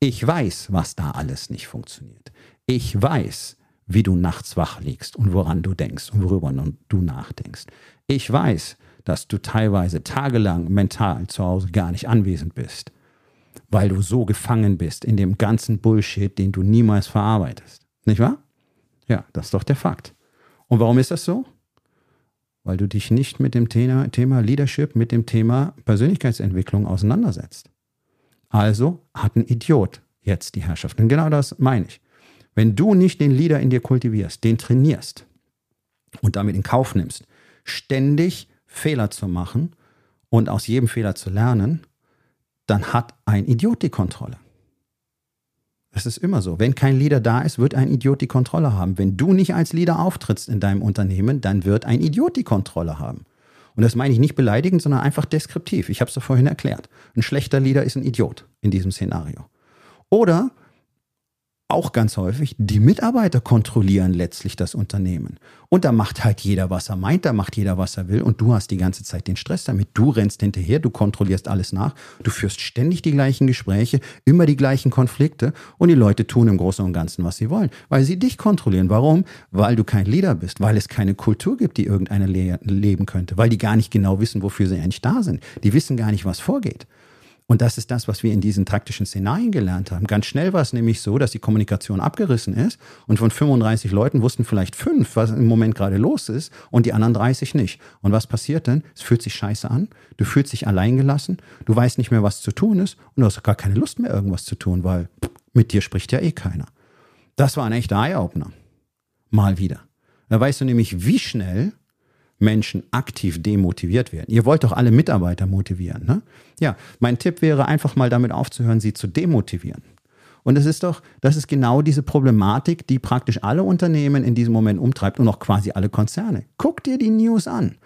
Speaker 1: Ich weiß, was da alles nicht funktioniert. Ich weiß, wie du nachts wach liegst und woran du denkst und worüber du nachdenkst. Ich weiß, dass du teilweise tagelang mental zu Hause gar nicht anwesend bist, weil du so gefangen bist in dem ganzen Bullshit, den du niemals verarbeitest. Nicht wahr? Ja, das ist doch der Fakt. Und warum ist das so? Weil du dich nicht mit dem Thema, Thema Leadership, mit dem Thema Persönlichkeitsentwicklung auseinandersetzt. Also hat ein Idiot jetzt die Herrschaft. Und genau das meine ich. Wenn du nicht den Leader in dir kultivierst, den trainierst und damit in Kauf nimmst, ständig Fehler zu machen und aus jedem Fehler zu lernen, dann hat ein Idiot die Kontrolle. Es ist immer so. Wenn kein Leader da ist, wird ein Idiot die Kontrolle haben. Wenn du nicht als Leader auftrittst in deinem Unternehmen, dann wird ein Idiot die Kontrolle haben. Und das meine ich nicht beleidigend, sondern einfach deskriptiv. Ich habe es ja vorhin erklärt. Ein schlechter Leader ist ein Idiot in diesem Szenario. Oder auch ganz häufig, die Mitarbeiter kontrollieren letztlich das Unternehmen. Und da macht halt jeder, was er meint, da macht jeder, was er will. Und du hast die ganze Zeit den Stress damit. Du rennst hinterher, du kontrollierst alles nach, du führst ständig die gleichen Gespräche, immer die gleichen Konflikte. Und die Leute tun im Großen und Ganzen, was sie wollen, weil sie dich kontrollieren. Warum? Weil du kein Leader bist, weil es keine Kultur gibt, die irgendeiner le leben könnte, weil die gar nicht genau wissen, wofür sie eigentlich da sind. Die wissen gar nicht, was vorgeht. Und das ist das, was wir in diesen taktischen Szenarien gelernt haben. Ganz schnell war es nämlich so, dass die Kommunikation abgerissen ist und von 35 Leuten wussten vielleicht fünf, was im Moment gerade los ist und die anderen 30 nicht. Und was passiert denn? Es fühlt sich scheiße an, du fühlst dich alleingelassen, du weißt nicht mehr, was zu tun ist und du hast gar keine Lust mehr, irgendwas zu tun, weil mit dir spricht ja eh keiner. Das war ein echter Eye-Opener. Mal wieder. Da weißt du nämlich, wie schnell Menschen aktiv demotiviert werden. Ihr wollt doch alle Mitarbeiter motivieren. Ne? Ja, mein Tipp wäre einfach mal damit aufzuhören, sie zu demotivieren. Und es ist doch, das ist genau diese Problematik, die praktisch alle Unternehmen in diesem Moment umtreibt und auch quasi alle Konzerne. Guck dir die News an.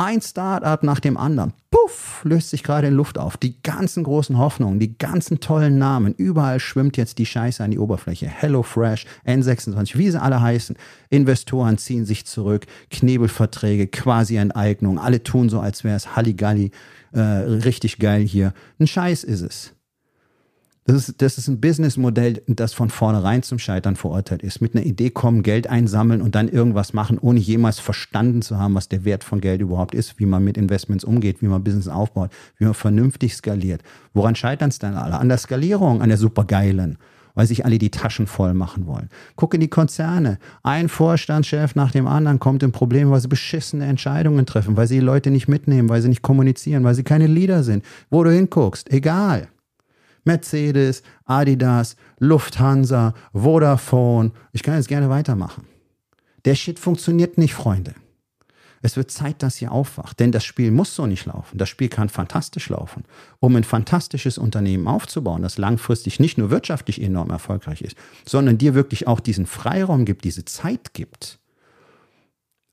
Speaker 1: Ein Startup nach dem anderen. Puff, löst sich gerade in Luft auf. Die ganzen großen Hoffnungen, die ganzen tollen Namen. Überall schwimmt jetzt die Scheiße an die Oberfläche. HelloFresh, N26, wie sie alle heißen. Investoren ziehen sich zurück. Knebelverträge, Quasi-Enteignung. Alle tun so, als wäre es Halligalli. Äh, richtig geil hier. Ein Scheiß ist es. Das ist, das ist ein Businessmodell, das von vornherein zum Scheitern verurteilt ist. Mit einer Idee kommen, Geld einsammeln und dann irgendwas machen, ohne jemals verstanden zu haben, was der Wert von Geld überhaupt ist, wie man mit Investments umgeht, wie man Business aufbaut, wie man vernünftig skaliert. Woran scheitern es denn alle? An der Skalierung, an der supergeilen weil sich alle die Taschen voll machen wollen. Guck in die Konzerne. Ein Vorstandschef nach dem anderen kommt in Probleme, weil sie beschissene Entscheidungen treffen, weil sie die Leute nicht mitnehmen, weil sie nicht kommunizieren, weil sie keine Leader sind. Wo du hinguckst, egal. Mercedes, Adidas, Lufthansa, Vodafone. Ich kann jetzt gerne weitermachen. Der Shit funktioniert nicht, Freunde. Es wird Zeit, dass ihr aufwacht, denn das Spiel muss so nicht laufen. Das Spiel kann fantastisch laufen. Um ein fantastisches Unternehmen aufzubauen, das langfristig nicht nur wirtschaftlich enorm erfolgreich ist, sondern dir wirklich auch diesen Freiraum gibt, diese Zeit gibt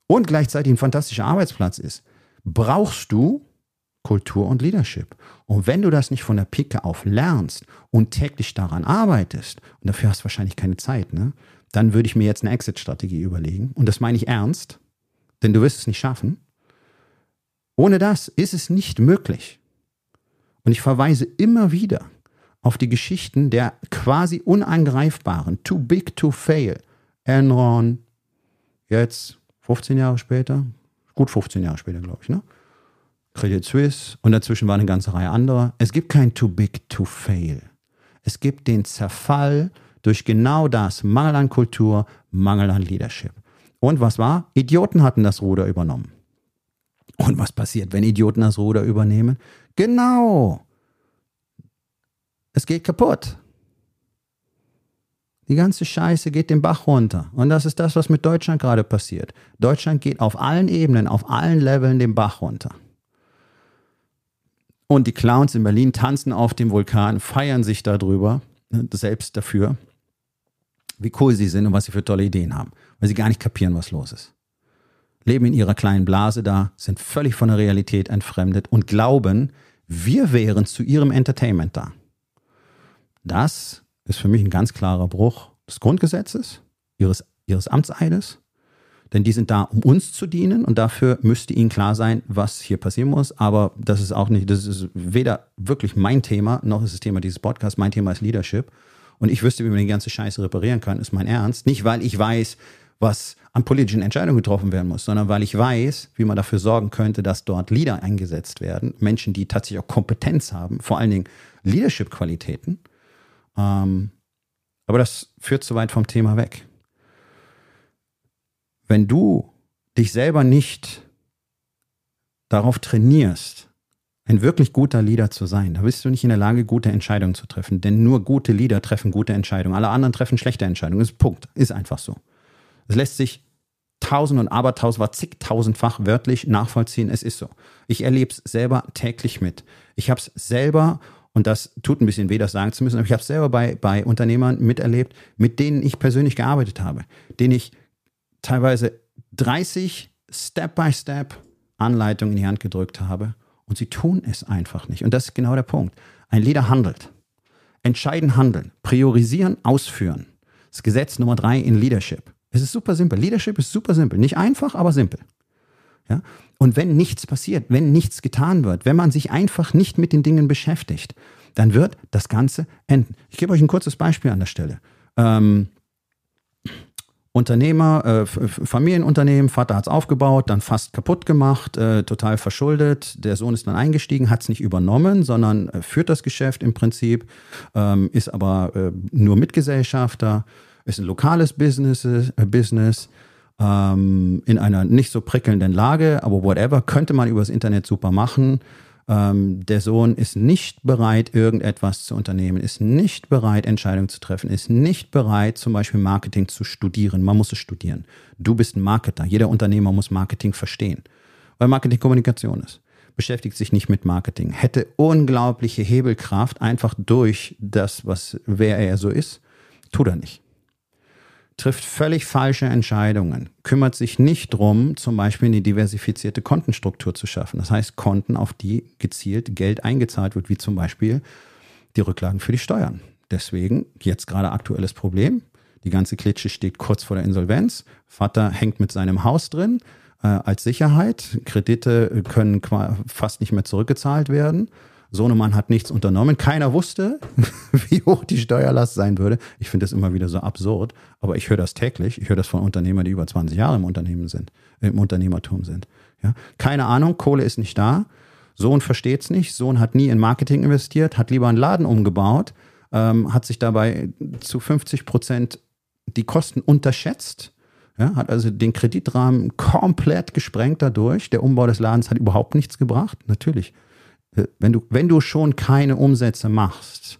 Speaker 1: und gleichzeitig ein fantastischer Arbeitsplatz ist, brauchst du Kultur und Leadership. Und wenn du das nicht von der Pike auf lernst und täglich daran arbeitest, und dafür hast du wahrscheinlich keine Zeit, ne, dann würde ich mir jetzt eine Exit-Strategie überlegen. Und das meine ich ernst denn du wirst es nicht schaffen. Ohne das ist es nicht möglich. Und ich verweise immer wieder auf die Geschichten der quasi unangreifbaren, too big to fail. Enron, jetzt 15 Jahre später, gut 15 Jahre später, glaube ich, ne? Credit Suisse und dazwischen war eine ganze Reihe anderer. Es gibt kein too big to fail. Es gibt den Zerfall durch genau das, Mangel an Kultur, Mangel an Leadership. Und was war? Idioten hatten das Ruder übernommen. Und was passiert, wenn Idioten das Ruder übernehmen? Genau. Es geht kaputt. Die ganze Scheiße geht den Bach runter. Und das ist das, was mit Deutschland gerade passiert. Deutschland geht auf allen Ebenen, auf allen Leveln den Bach runter. Und die Clowns in Berlin tanzen auf dem Vulkan, feiern sich darüber, ne, selbst dafür, wie cool sie sind und was sie für tolle Ideen haben weil sie gar nicht kapieren, was los ist. Leben in ihrer kleinen Blase da, sind völlig von der Realität entfremdet und glauben, wir wären zu ihrem Entertainment da. Das ist für mich ein ganz klarer Bruch des Grundgesetzes, ihres, ihres Amtseides. Denn die sind da, um uns zu dienen und dafür müsste ihnen klar sein, was hier passieren muss. Aber das ist auch nicht, das ist weder wirklich mein Thema, noch ist es Thema dieses Podcasts. Mein Thema ist Leadership. Und ich wüsste, wie man die ganze Scheiße reparieren kann, ist mein Ernst. Nicht, weil ich weiß, was an politischen Entscheidungen getroffen werden muss, sondern weil ich weiß, wie man dafür sorgen könnte, dass dort Leader eingesetzt werden, Menschen, die tatsächlich auch Kompetenz haben, vor allen Dingen Leadership-Qualitäten. Ähm, aber das führt zu weit vom Thema weg. Wenn du dich selber nicht darauf trainierst, ein wirklich guter Leader zu sein, da bist du nicht in der Lage, gute Entscheidungen zu treffen. Denn nur gute Leader treffen gute Entscheidungen. Alle anderen treffen schlechte Entscheidungen. Das ist Punkt. Ist einfach so. Es lässt sich tausend und abertausend, war zigtausendfach wörtlich nachvollziehen. Es ist so. Ich erlebe es selber täglich mit. Ich habe es selber, und das tut ein bisschen weh, das sagen zu müssen, aber ich habe es selber bei, bei Unternehmern miterlebt, mit denen ich persönlich gearbeitet habe, denen ich teilweise 30 Step-by-Step Anleitungen in die Hand gedrückt habe und sie tun es einfach nicht. Und das ist genau der Punkt. Ein Leader handelt. Entscheiden handeln, priorisieren, ausführen. Das Gesetz Nummer drei in Leadership. Es ist super simpel. Leadership ist super simpel. Nicht einfach, aber simpel. Ja? Und wenn nichts passiert, wenn nichts getan wird, wenn man sich einfach nicht mit den Dingen beschäftigt, dann wird das Ganze enden. Ich gebe euch ein kurzes Beispiel an der Stelle. Ähm, Unternehmer, äh, Familienunternehmen, Vater hat es aufgebaut, dann fast kaputt gemacht, äh, total verschuldet. Der Sohn ist dann eingestiegen, hat es nicht übernommen, sondern äh, führt das Geschäft im Prinzip, ähm, ist aber äh, nur Mitgesellschafter ist ein lokales Business, äh, Business ähm, in einer nicht so prickelnden Lage, aber whatever, könnte man übers Internet super machen. Ähm, der Sohn ist nicht bereit, irgendetwas zu unternehmen, ist nicht bereit, Entscheidungen zu treffen, ist nicht bereit, zum Beispiel Marketing zu studieren. Man muss es studieren. Du bist ein Marketer. Jeder Unternehmer muss Marketing verstehen, weil Marketing Kommunikation ist beschäftigt sich nicht mit Marketing, hätte unglaubliche Hebelkraft einfach durch das, was wer er so ist, tut er nicht trifft völlig falsche Entscheidungen, kümmert sich nicht darum, zum Beispiel eine diversifizierte Kontenstruktur zu schaffen. Das heißt, Konten, auf die gezielt Geld eingezahlt wird, wie zum Beispiel die Rücklagen für die Steuern. Deswegen jetzt gerade aktuelles Problem. Die ganze Klitsche steht kurz vor der Insolvenz. Vater hängt mit seinem Haus drin äh, als Sicherheit. Kredite können fast nicht mehr zurückgezahlt werden. Sohnemann hat nichts unternommen. Keiner wusste, wie hoch die Steuerlast sein würde. Ich finde das immer wieder so absurd, aber ich höre das täglich. Ich höre das von Unternehmern, die über 20 Jahre im Unternehmen sind, im Unternehmertum sind. Ja? Keine Ahnung, Kohle ist nicht da. Sohn versteht es nicht. Sohn hat nie in Marketing investiert, hat lieber einen Laden umgebaut, ähm, hat sich dabei zu 50 Prozent die Kosten unterschätzt. Ja, hat also den Kreditrahmen komplett gesprengt dadurch. Der Umbau des Ladens hat überhaupt nichts gebracht. Natürlich wenn du, wenn du schon keine Umsätze machst,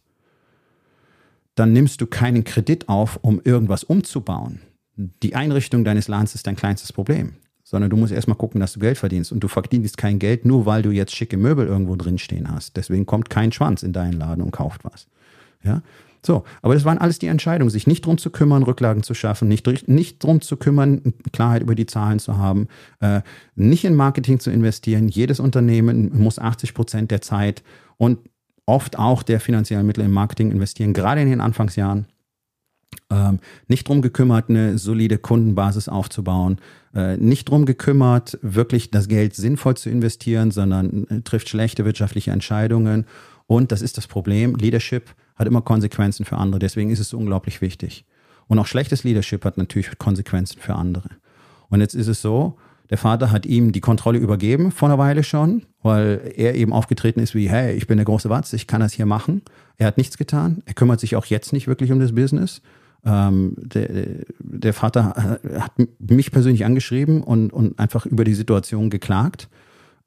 Speaker 1: dann nimmst du keinen Kredit auf, um irgendwas umzubauen. Die Einrichtung deines Ladens ist dein kleinstes Problem. Sondern du musst erstmal gucken, dass du Geld verdienst. Und du verdienst kein Geld, nur weil du jetzt schicke Möbel irgendwo drinstehen hast. Deswegen kommt kein Schwanz in deinen Laden und kauft was. Ja? So, aber das waren alles die Entscheidungen, sich nicht drum zu kümmern, Rücklagen zu schaffen, nicht, nicht drum zu kümmern, Klarheit über die Zahlen zu haben, äh, nicht in Marketing zu investieren. Jedes Unternehmen muss 80 Prozent der Zeit und oft auch der finanziellen Mittel im Marketing investieren, gerade in den Anfangsjahren. Ähm, nicht drum gekümmert, eine solide Kundenbasis aufzubauen, äh, nicht drum gekümmert, wirklich das Geld sinnvoll zu investieren, sondern äh, trifft schlechte wirtschaftliche Entscheidungen. Und das ist das Problem. Leadership hat immer Konsequenzen für andere. Deswegen ist es so unglaublich wichtig. Und auch schlechtes Leadership hat natürlich Konsequenzen für andere. Und jetzt ist es so, der Vater hat ihm die Kontrolle übergeben vor einer Weile schon, weil er eben aufgetreten ist wie, hey, ich bin der große Watz, ich kann das hier machen. Er hat nichts getan. Er kümmert sich auch jetzt nicht wirklich um das Business. Ähm, der, der, Vater hat mich persönlich angeschrieben und, und einfach über die Situation geklagt.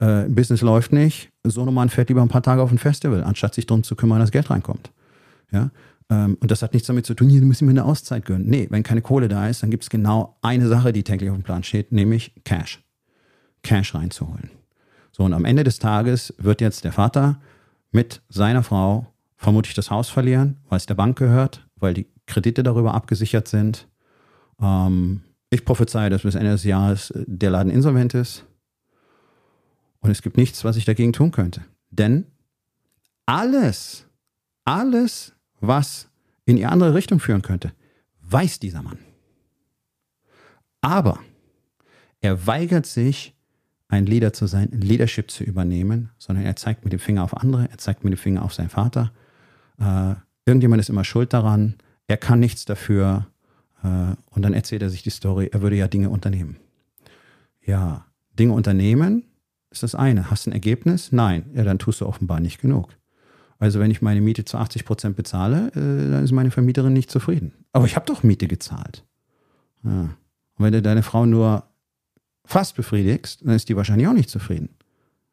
Speaker 1: Äh, Business läuft nicht. Sohnemann fährt lieber ein paar Tage auf ein Festival, anstatt sich darum zu kümmern, dass Geld reinkommt. Ja? Ähm, und das hat nichts damit zu tun, hier, musst mir eine Auszeit gönnen. Nee, wenn keine Kohle da ist, dann gibt es genau eine Sache, die täglich auf dem Plan steht, nämlich Cash. Cash reinzuholen. So, und am Ende des Tages wird jetzt der Vater mit seiner Frau vermutlich das Haus verlieren, weil es der Bank gehört, weil die Kredite darüber abgesichert sind. Ähm, ich prophezeie, dass bis Ende des Jahres äh, der Laden insolvent ist. Und es gibt nichts, was ich dagegen tun könnte. Denn alles, alles, was in die andere Richtung führen könnte, weiß dieser Mann. Aber er weigert sich, ein Leader zu sein, Leadership zu übernehmen, sondern er zeigt mit dem Finger auf andere, er zeigt mit dem Finger auf seinen Vater. Äh, irgendjemand ist immer schuld daran, er kann nichts dafür. Äh, und dann erzählt er sich die Story, er würde ja Dinge unternehmen. Ja, Dinge unternehmen ist das eine. Hast du ein Ergebnis? Nein. Ja, dann tust du offenbar nicht genug. Also wenn ich meine Miete zu 80 Prozent bezahle, äh, dann ist meine Vermieterin nicht zufrieden. Aber ich habe doch Miete gezahlt. Ja. Und wenn du deine Frau nur fast befriedigst, dann ist die wahrscheinlich auch nicht zufrieden.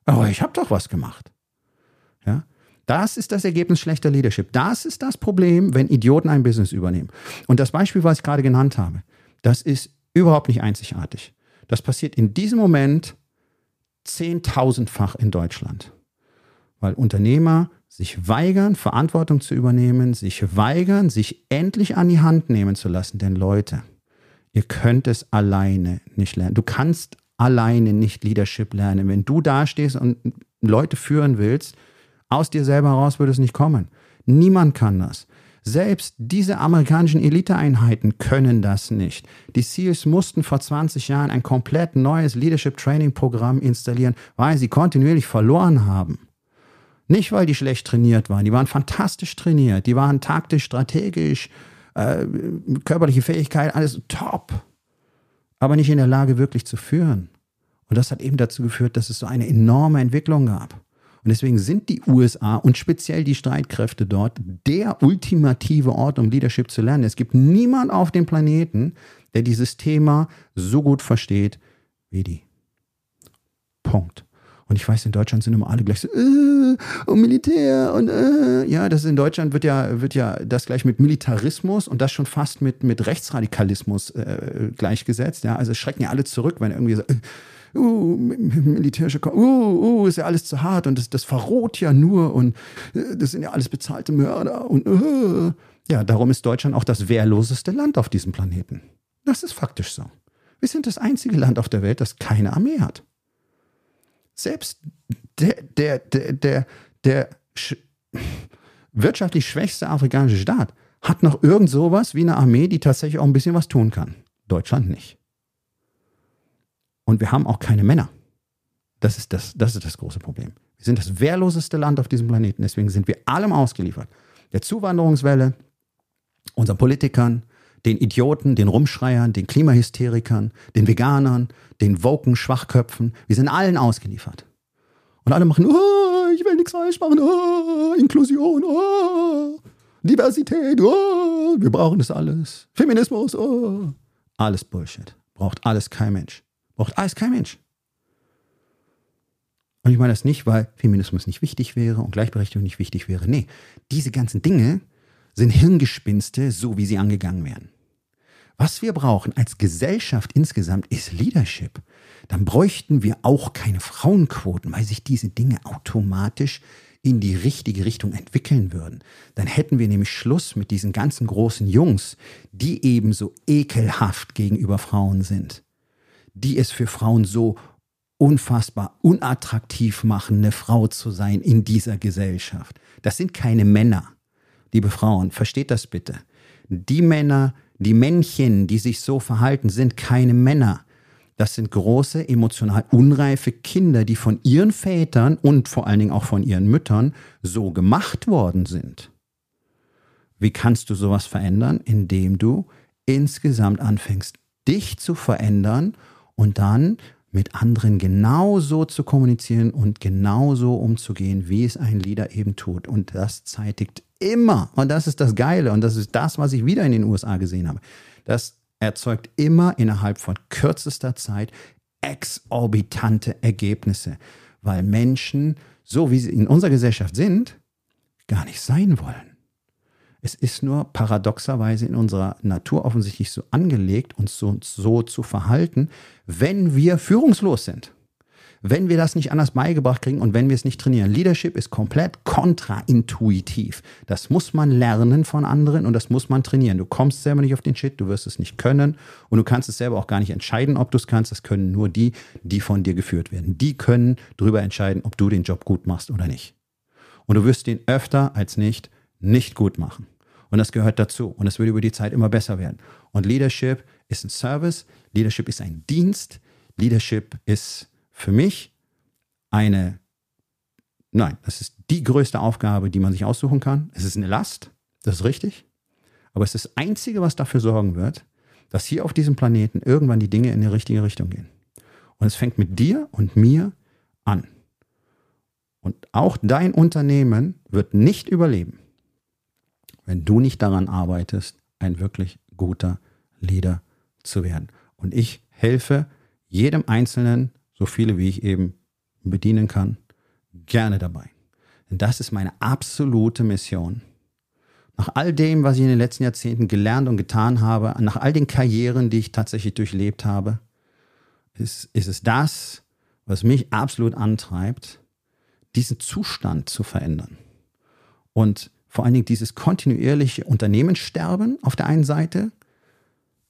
Speaker 1: Aber ich habe doch was gemacht. Ja? Das ist das Ergebnis schlechter Leadership. Das ist das Problem, wenn Idioten ein Business übernehmen. Und das Beispiel, was ich gerade genannt habe, das ist überhaupt nicht einzigartig. Das passiert in diesem Moment zehntausendfach in Deutschland. Weil Unternehmer sich weigern, Verantwortung zu übernehmen, sich weigern, sich endlich an die Hand nehmen zu lassen. Denn Leute, ihr könnt es alleine nicht lernen. Du kannst alleine nicht Leadership lernen. Wenn du dastehst und Leute führen willst, aus dir selber heraus würde es nicht kommen. Niemand kann das. Selbst diese amerikanischen Eliteeinheiten können das nicht. Die SEALs mussten vor 20 Jahren ein komplett neues Leadership Training Programm installieren, weil sie kontinuierlich verloren haben. Nicht, weil die schlecht trainiert waren. Die waren fantastisch trainiert. Die waren taktisch, strategisch, äh, körperliche Fähigkeit, alles top. Aber nicht in der Lage, wirklich zu führen. Und das hat eben dazu geführt, dass es so eine enorme Entwicklung gab. Und deswegen sind die USA und speziell die Streitkräfte dort der ultimative Ort, um Leadership zu lernen. Es gibt niemand auf dem Planeten, der dieses Thema so gut versteht wie die. Punkt. Und ich weiß, in Deutschland sind immer alle gleich so, äh, und Militär und äh. ja, das in Deutschland wird ja, wird ja das gleich mit Militarismus und das schon fast mit, mit Rechtsradikalismus äh, gleichgesetzt. Ja, also schrecken ja alle zurück, wenn irgendwie so, äh, uh, militärische, uh, uh, ist ja alles zu hart und das, das verroht ja nur und äh, das sind ja alles bezahlte Mörder und uh. ja, darum ist Deutschland auch das wehrloseste Land auf diesem Planeten. Das ist faktisch so. Wir sind das einzige Land auf der Welt, das keine Armee hat. Selbst der, der, der, der, der sch wirtschaftlich schwächste afrikanische Staat hat noch irgend sowas wie eine Armee, die tatsächlich auch ein bisschen was tun kann. Deutschland nicht. Und wir haben auch keine Männer. Das ist das, das ist das große Problem. Wir sind das wehrloseste Land auf diesem Planeten. Deswegen sind wir allem ausgeliefert. Der Zuwanderungswelle, unseren Politikern, den Idioten, den Rumschreiern, den Klimahysterikern, den Veganern, den woken Schwachköpfen. Wir sind allen ausgeliefert. Und alle machen, oh, ich will nichts falsch machen, oh, Inklusion, oh, Diversität, oh, wir brauchen das alles. Feminismus, oh. Alles Bullshit. Braucht alles kein Mensch. Braucht alles kein Mensch. Und ich meine das nicht, weil Feminismus nicht wichtig wäre und Gleichberechtigung nicht wichtig wäre. Nee, diese ganzen Dinge sind Hirngespinste, so wie sie angegangen werden. Was wir brauchen als Gesellschaft insgesamt ist Leadership. Dann bräuchten wir auch keine Frauenquoten, weil sich diese Dinge automatisch in die richtige Richtung entwickeln würden. Dann hätten wir nämlich Schluss mit diesen ganzen großen Jungs, die ebenso ekelhaft gegenüber Frauen sind, die es für Frauen so unfassbar unattraktiv machen, eine Frau zu sein in dieser Gesellschaft. Das sind keine Männer, liebe Frauen, versteht das bitte. Die Männer, die Männchen, die sich so verhalten, sind keine Männer. Das sind große, emotional unreife Kinder, die von ihren Vätern und vor allen Dingen auch von ihren Müttern so gemacht worden sind. Wie kannst du sowas verändern? Indem du insgesamt anfängst, dich zu verändern und dann mit anderen genauso zu kommunizieren und genauso umzugehen, wie es ein Leader eben tut. Und das zeitigt immer, und das ist das Geile, und das ist das, was ich wieder in den USA gesehen habe, das erzeugt immer innerhalb von kürzester Zeit exorbitante Ergebnisse, weil Menschen, so wie sie in unserer Gesellschaft sind, gar nicht sein wollen. Es ist nur paradoxerweise in unserer Natur offensichtlich so angelegt, uns so, so zu verhalten, wenn wir führungslos sind. Wenn wir das nicht anders beigebracht kriegen und wenn wir es nicht trainieren. Leadership ist komplett kontraintuitiv. Das muss man lernen von anderen und das muss man trainieren. Du kommst selber nicht auf den Shit, du wirst es nicht können und du kannst es selber auch gar nicht entscheiden, ob du es kannst. Das können nur die, die von dir geführt werden. Die können darüber entscheiden, ob du den Job gut machst oder nicht. Und du wirst den öfter als nicht nicht gut machen. Und das gehört dazu. Und es wird über die Zeit immer besser werden. Und Leadership ist ein Service, Leadership ist ein Dienst, Leadership ist für mich eine, nein, das ist die größte Aufgabe, die man sich aussuchen kann. Es ist eine Last, das ist richtig. Aber es ist das Einzige, was dafür sorgen wird, dass hier auf diesem Planeten irgendwann die Dinge in die richtige Richtung gehen. Und es fängt mit dir und mir an. Und auch dein Unternehmen wird nicht überleben, wenn du nicht daran arbeitest, ein wirklich guter Leader zu werden. Und ich helfe jedem Einzelnen, so viele wie ich eben bedienen kann, gerne dabei. Denn das ist meine absolute Mission. Nach all dem, was ich in den letzten Jahrzehnten gelernt und getan habe, nach all den Karrieren, die ich tatsächlich durchlebt habe, ist, ist es das, was mich absolut antreibt, diesen Zustand zu verändern. Und vor allen Dingen dieses kontinuierliche Unternehmenssterben auf der einen Seite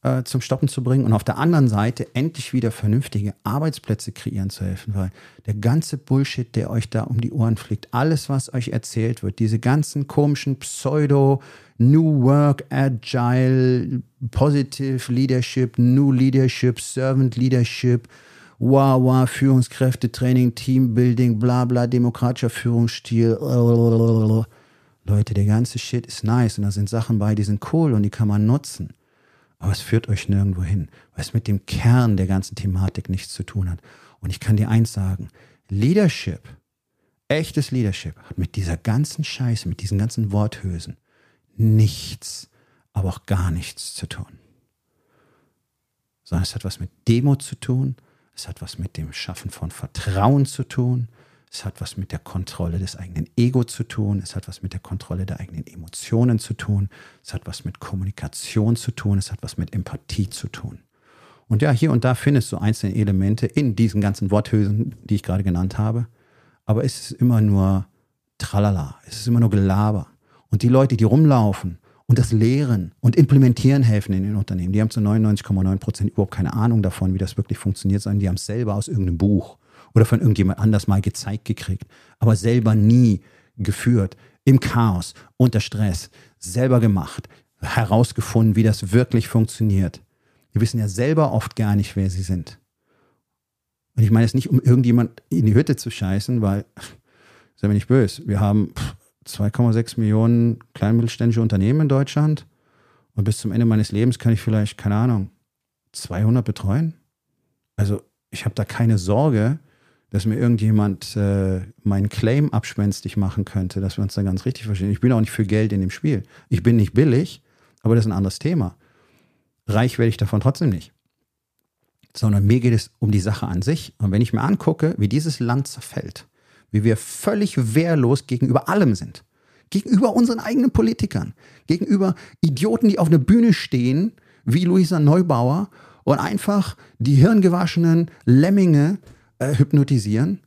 Speaker 1: äh, zum Stoppen zu bringen und auf der anderen Seite endlich wieder vernünftige Arbeitsplätze kreieren zu helfen, weil der ganze Bullshit, der euch da um die Ohren fliegt, alles, was euch erzählt wird, diese ganzen komischen Pseudo- New Work, Agile, Positive Leadership, New Leadership, Servant Leadership, wow, wow, Führungskräftetraining, Teambuilding, bla bla, demokratischer Führungsstil. Leute, der ganze Shit ist nice und da sind Sachen bei, die sind cool und die kann man nutzen. Aber es führt euch nirgendwo hin, weil es mit dem Kern der ganzen Thematik nichts zu tun hat. Und ich kann dir eins sagen, Leadership, echtes Leadership hat mit dieser ganzen Scheiße, mit diesen ganzen Worthülsen nichts, aber auch gar nichts zu tun. Sondern es hat was mit Demo zu tun, es hat was mit dem Schaffen von Vertrauen zu tun, es hat was mit der Kontrolle des eigenen Ego zu tun. Es hat was mit der Kontrolle der eigenen Emotionen zu tun. Es hat was mit Kommunikation zu tun. Es hat was mit Empathie zu tun. Und ja, hier und da findest du einzelne Elemente in diesen ganzen Worthülsen, die ich gerade genannt habe. Aber es ist immer nur Tralala. Es ist immer nur Gelaber. Und die Leute, die rumlaufen und das lehren und implementieren helfen in den Unternehmen, die haben zu 99,9 Prozent überhaupt keine Ahnung davon, wie das wirklich funktioniert, sondern die haben es selber aus irgendeinem Buch oder von irgendjemand anders mal gezeigt gekriegt, aber selber nie geführt, im Chaos, unter Stress, selber gemacht, herausgefunden, wie das wirklich funktioniert. Die wissen ja selber oft gar nicht, wer sie sind. Und ich meine es nicht, um irgendjemand in die Hütte zu scheißen, weil, sei mir nicht böse, wir haben 2,6 Millionen klein mittelständische Unternehmen in Deutschland und bis zum Ende meines Lebens kann ich vielleicht, keine Ahnung, 200 betreuen. Also ich habe da keine Sorge, dass mir irgendjemand äh, meinen Claim abspenstig machen könnte, dass wir uns da ganz richtig verstehen. Ich bin auch nicht für Geld in dem Spiel. Ich bin nicht billig, aber das ist ein anderes Thema. Reich werde ich davon trotzdem nicht. Sondern mir geht es um die Sache an sich. Und wenn ich mir angucke, wie dieses Land zerfällt, wie wir völlig wehrlos gegenüber allem sind, Gegenüber unseren eigenen Politikern. Gegenüber Idioten, die auf einer Bühne stehen, wie Luisa Neubauer, und einfach die hirngewaschenen Lemminge äh, hypnotisieren.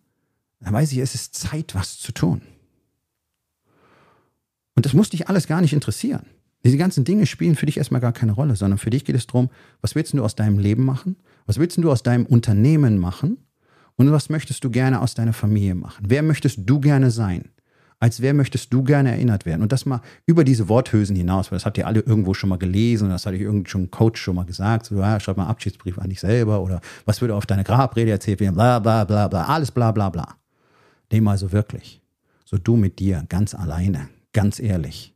Speaker 1: Dann weiß ich, es ist Zeit, was zu tun. Und das muss dich alles gar nicht interessieren. Diese ganzen Dinge spielen für dich erstmal gar keine Rolle, sondern für dich geht es darum, was willst du aus deinem Leben machen? Was willst du aus deinem Unternehmen machen? Und was möchtest du gerne aus deiner Familie machen? Wer möchtest du gerne sein? Als wer möchtest du gerne erinnert werden? Und das mal über diese Worthülsen hinaus, weil das habt ihr alle irgendwo schon mal gelesen, das hatte ich irgend schon Coach schon mal gesagt, so, ja, schreib mal einen Abschiedsbrief an dich selber oder was würde auf deine Grabrede erzählt werden, bla bla bla bla, alles bla bla bla. Dem also wirklich. So du mit dir, ganz alleine, ganz ehrlich.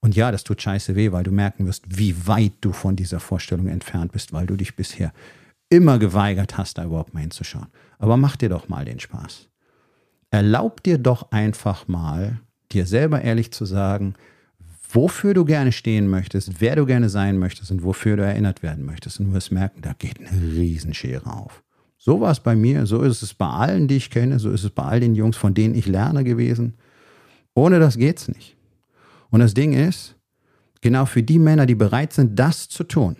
Speaker 1: Und ja, das tut scheiße weh, weil du merken wirst, wie weit du von dieser Vorstellung entfernt bist, weil du dich bisher immer geweigert hast, da überhaupt mal hinzuschauen. Aber mach dir doch mal den Spaß. Erlaub dir doch einfach mal, dir selber ehrlich zu sagen, wofür du gerne stehen möchtest, wer du gerne sein möchtest und wofür du erinnert werden möchtest. Und du wirst merken, da geht eine Riesenschere auf. So war es bei mir, so ist es bei allen, die ich kenne, so ist es bei all den Jungs, von denen ich lerne gewesen. Ohne das geht's nicht. Und das Ding ist, genau für die Männer, die bereit sind, das zu tun,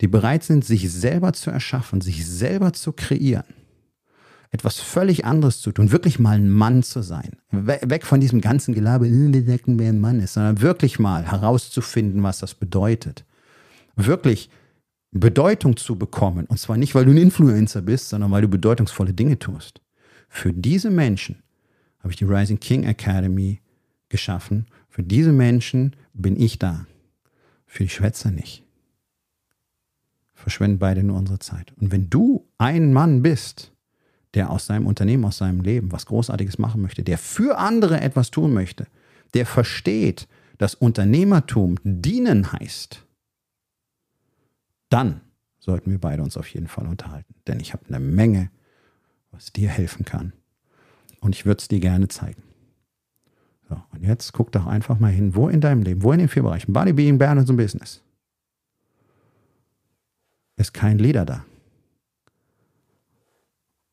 Speaker 1: die bereit sind, sich selber zu erschaffen, sich selber zu kreieren, etwas völlig anderes zu tun, wirklich mal ein Mann zu sein. Weg von diesem ganzen Gelaber, äh, wir denken, wer ein Mann ist, sondern wirklich mal herauszufinden, was das bedeutet. Wirklich Bedeutung zu bekommen. Und zwar nicht, weil du ein Influencer bist, sondern weil du bedeutungsvolle Dinge tust. Für diese Menschen habe ich die Rising King Academy geschaffen. Für diese Menschen bin ich da. Für die Schwätzer nicht. Verschwenden beide nur unsere Zeit. Und wenn du ein Mann bist, der aus seinem Unternehmen, aus seinem Leben was Großartiges machen möchte, der für andere etwas tun möchte, der versteht, dass Unternehmertum dienen heißt, dann sollten wir beide uns auf jeden Fall unterhalten. Denn ich habe eine Menge, was dir helfen kann. Und ich würde es dir gerne zeigen. So, und jetzt guck doch einfach mal hin, wo in deinem Leben, wo in den vier Bereichen, Body, Being, Balance und Business, ist kein Leader da.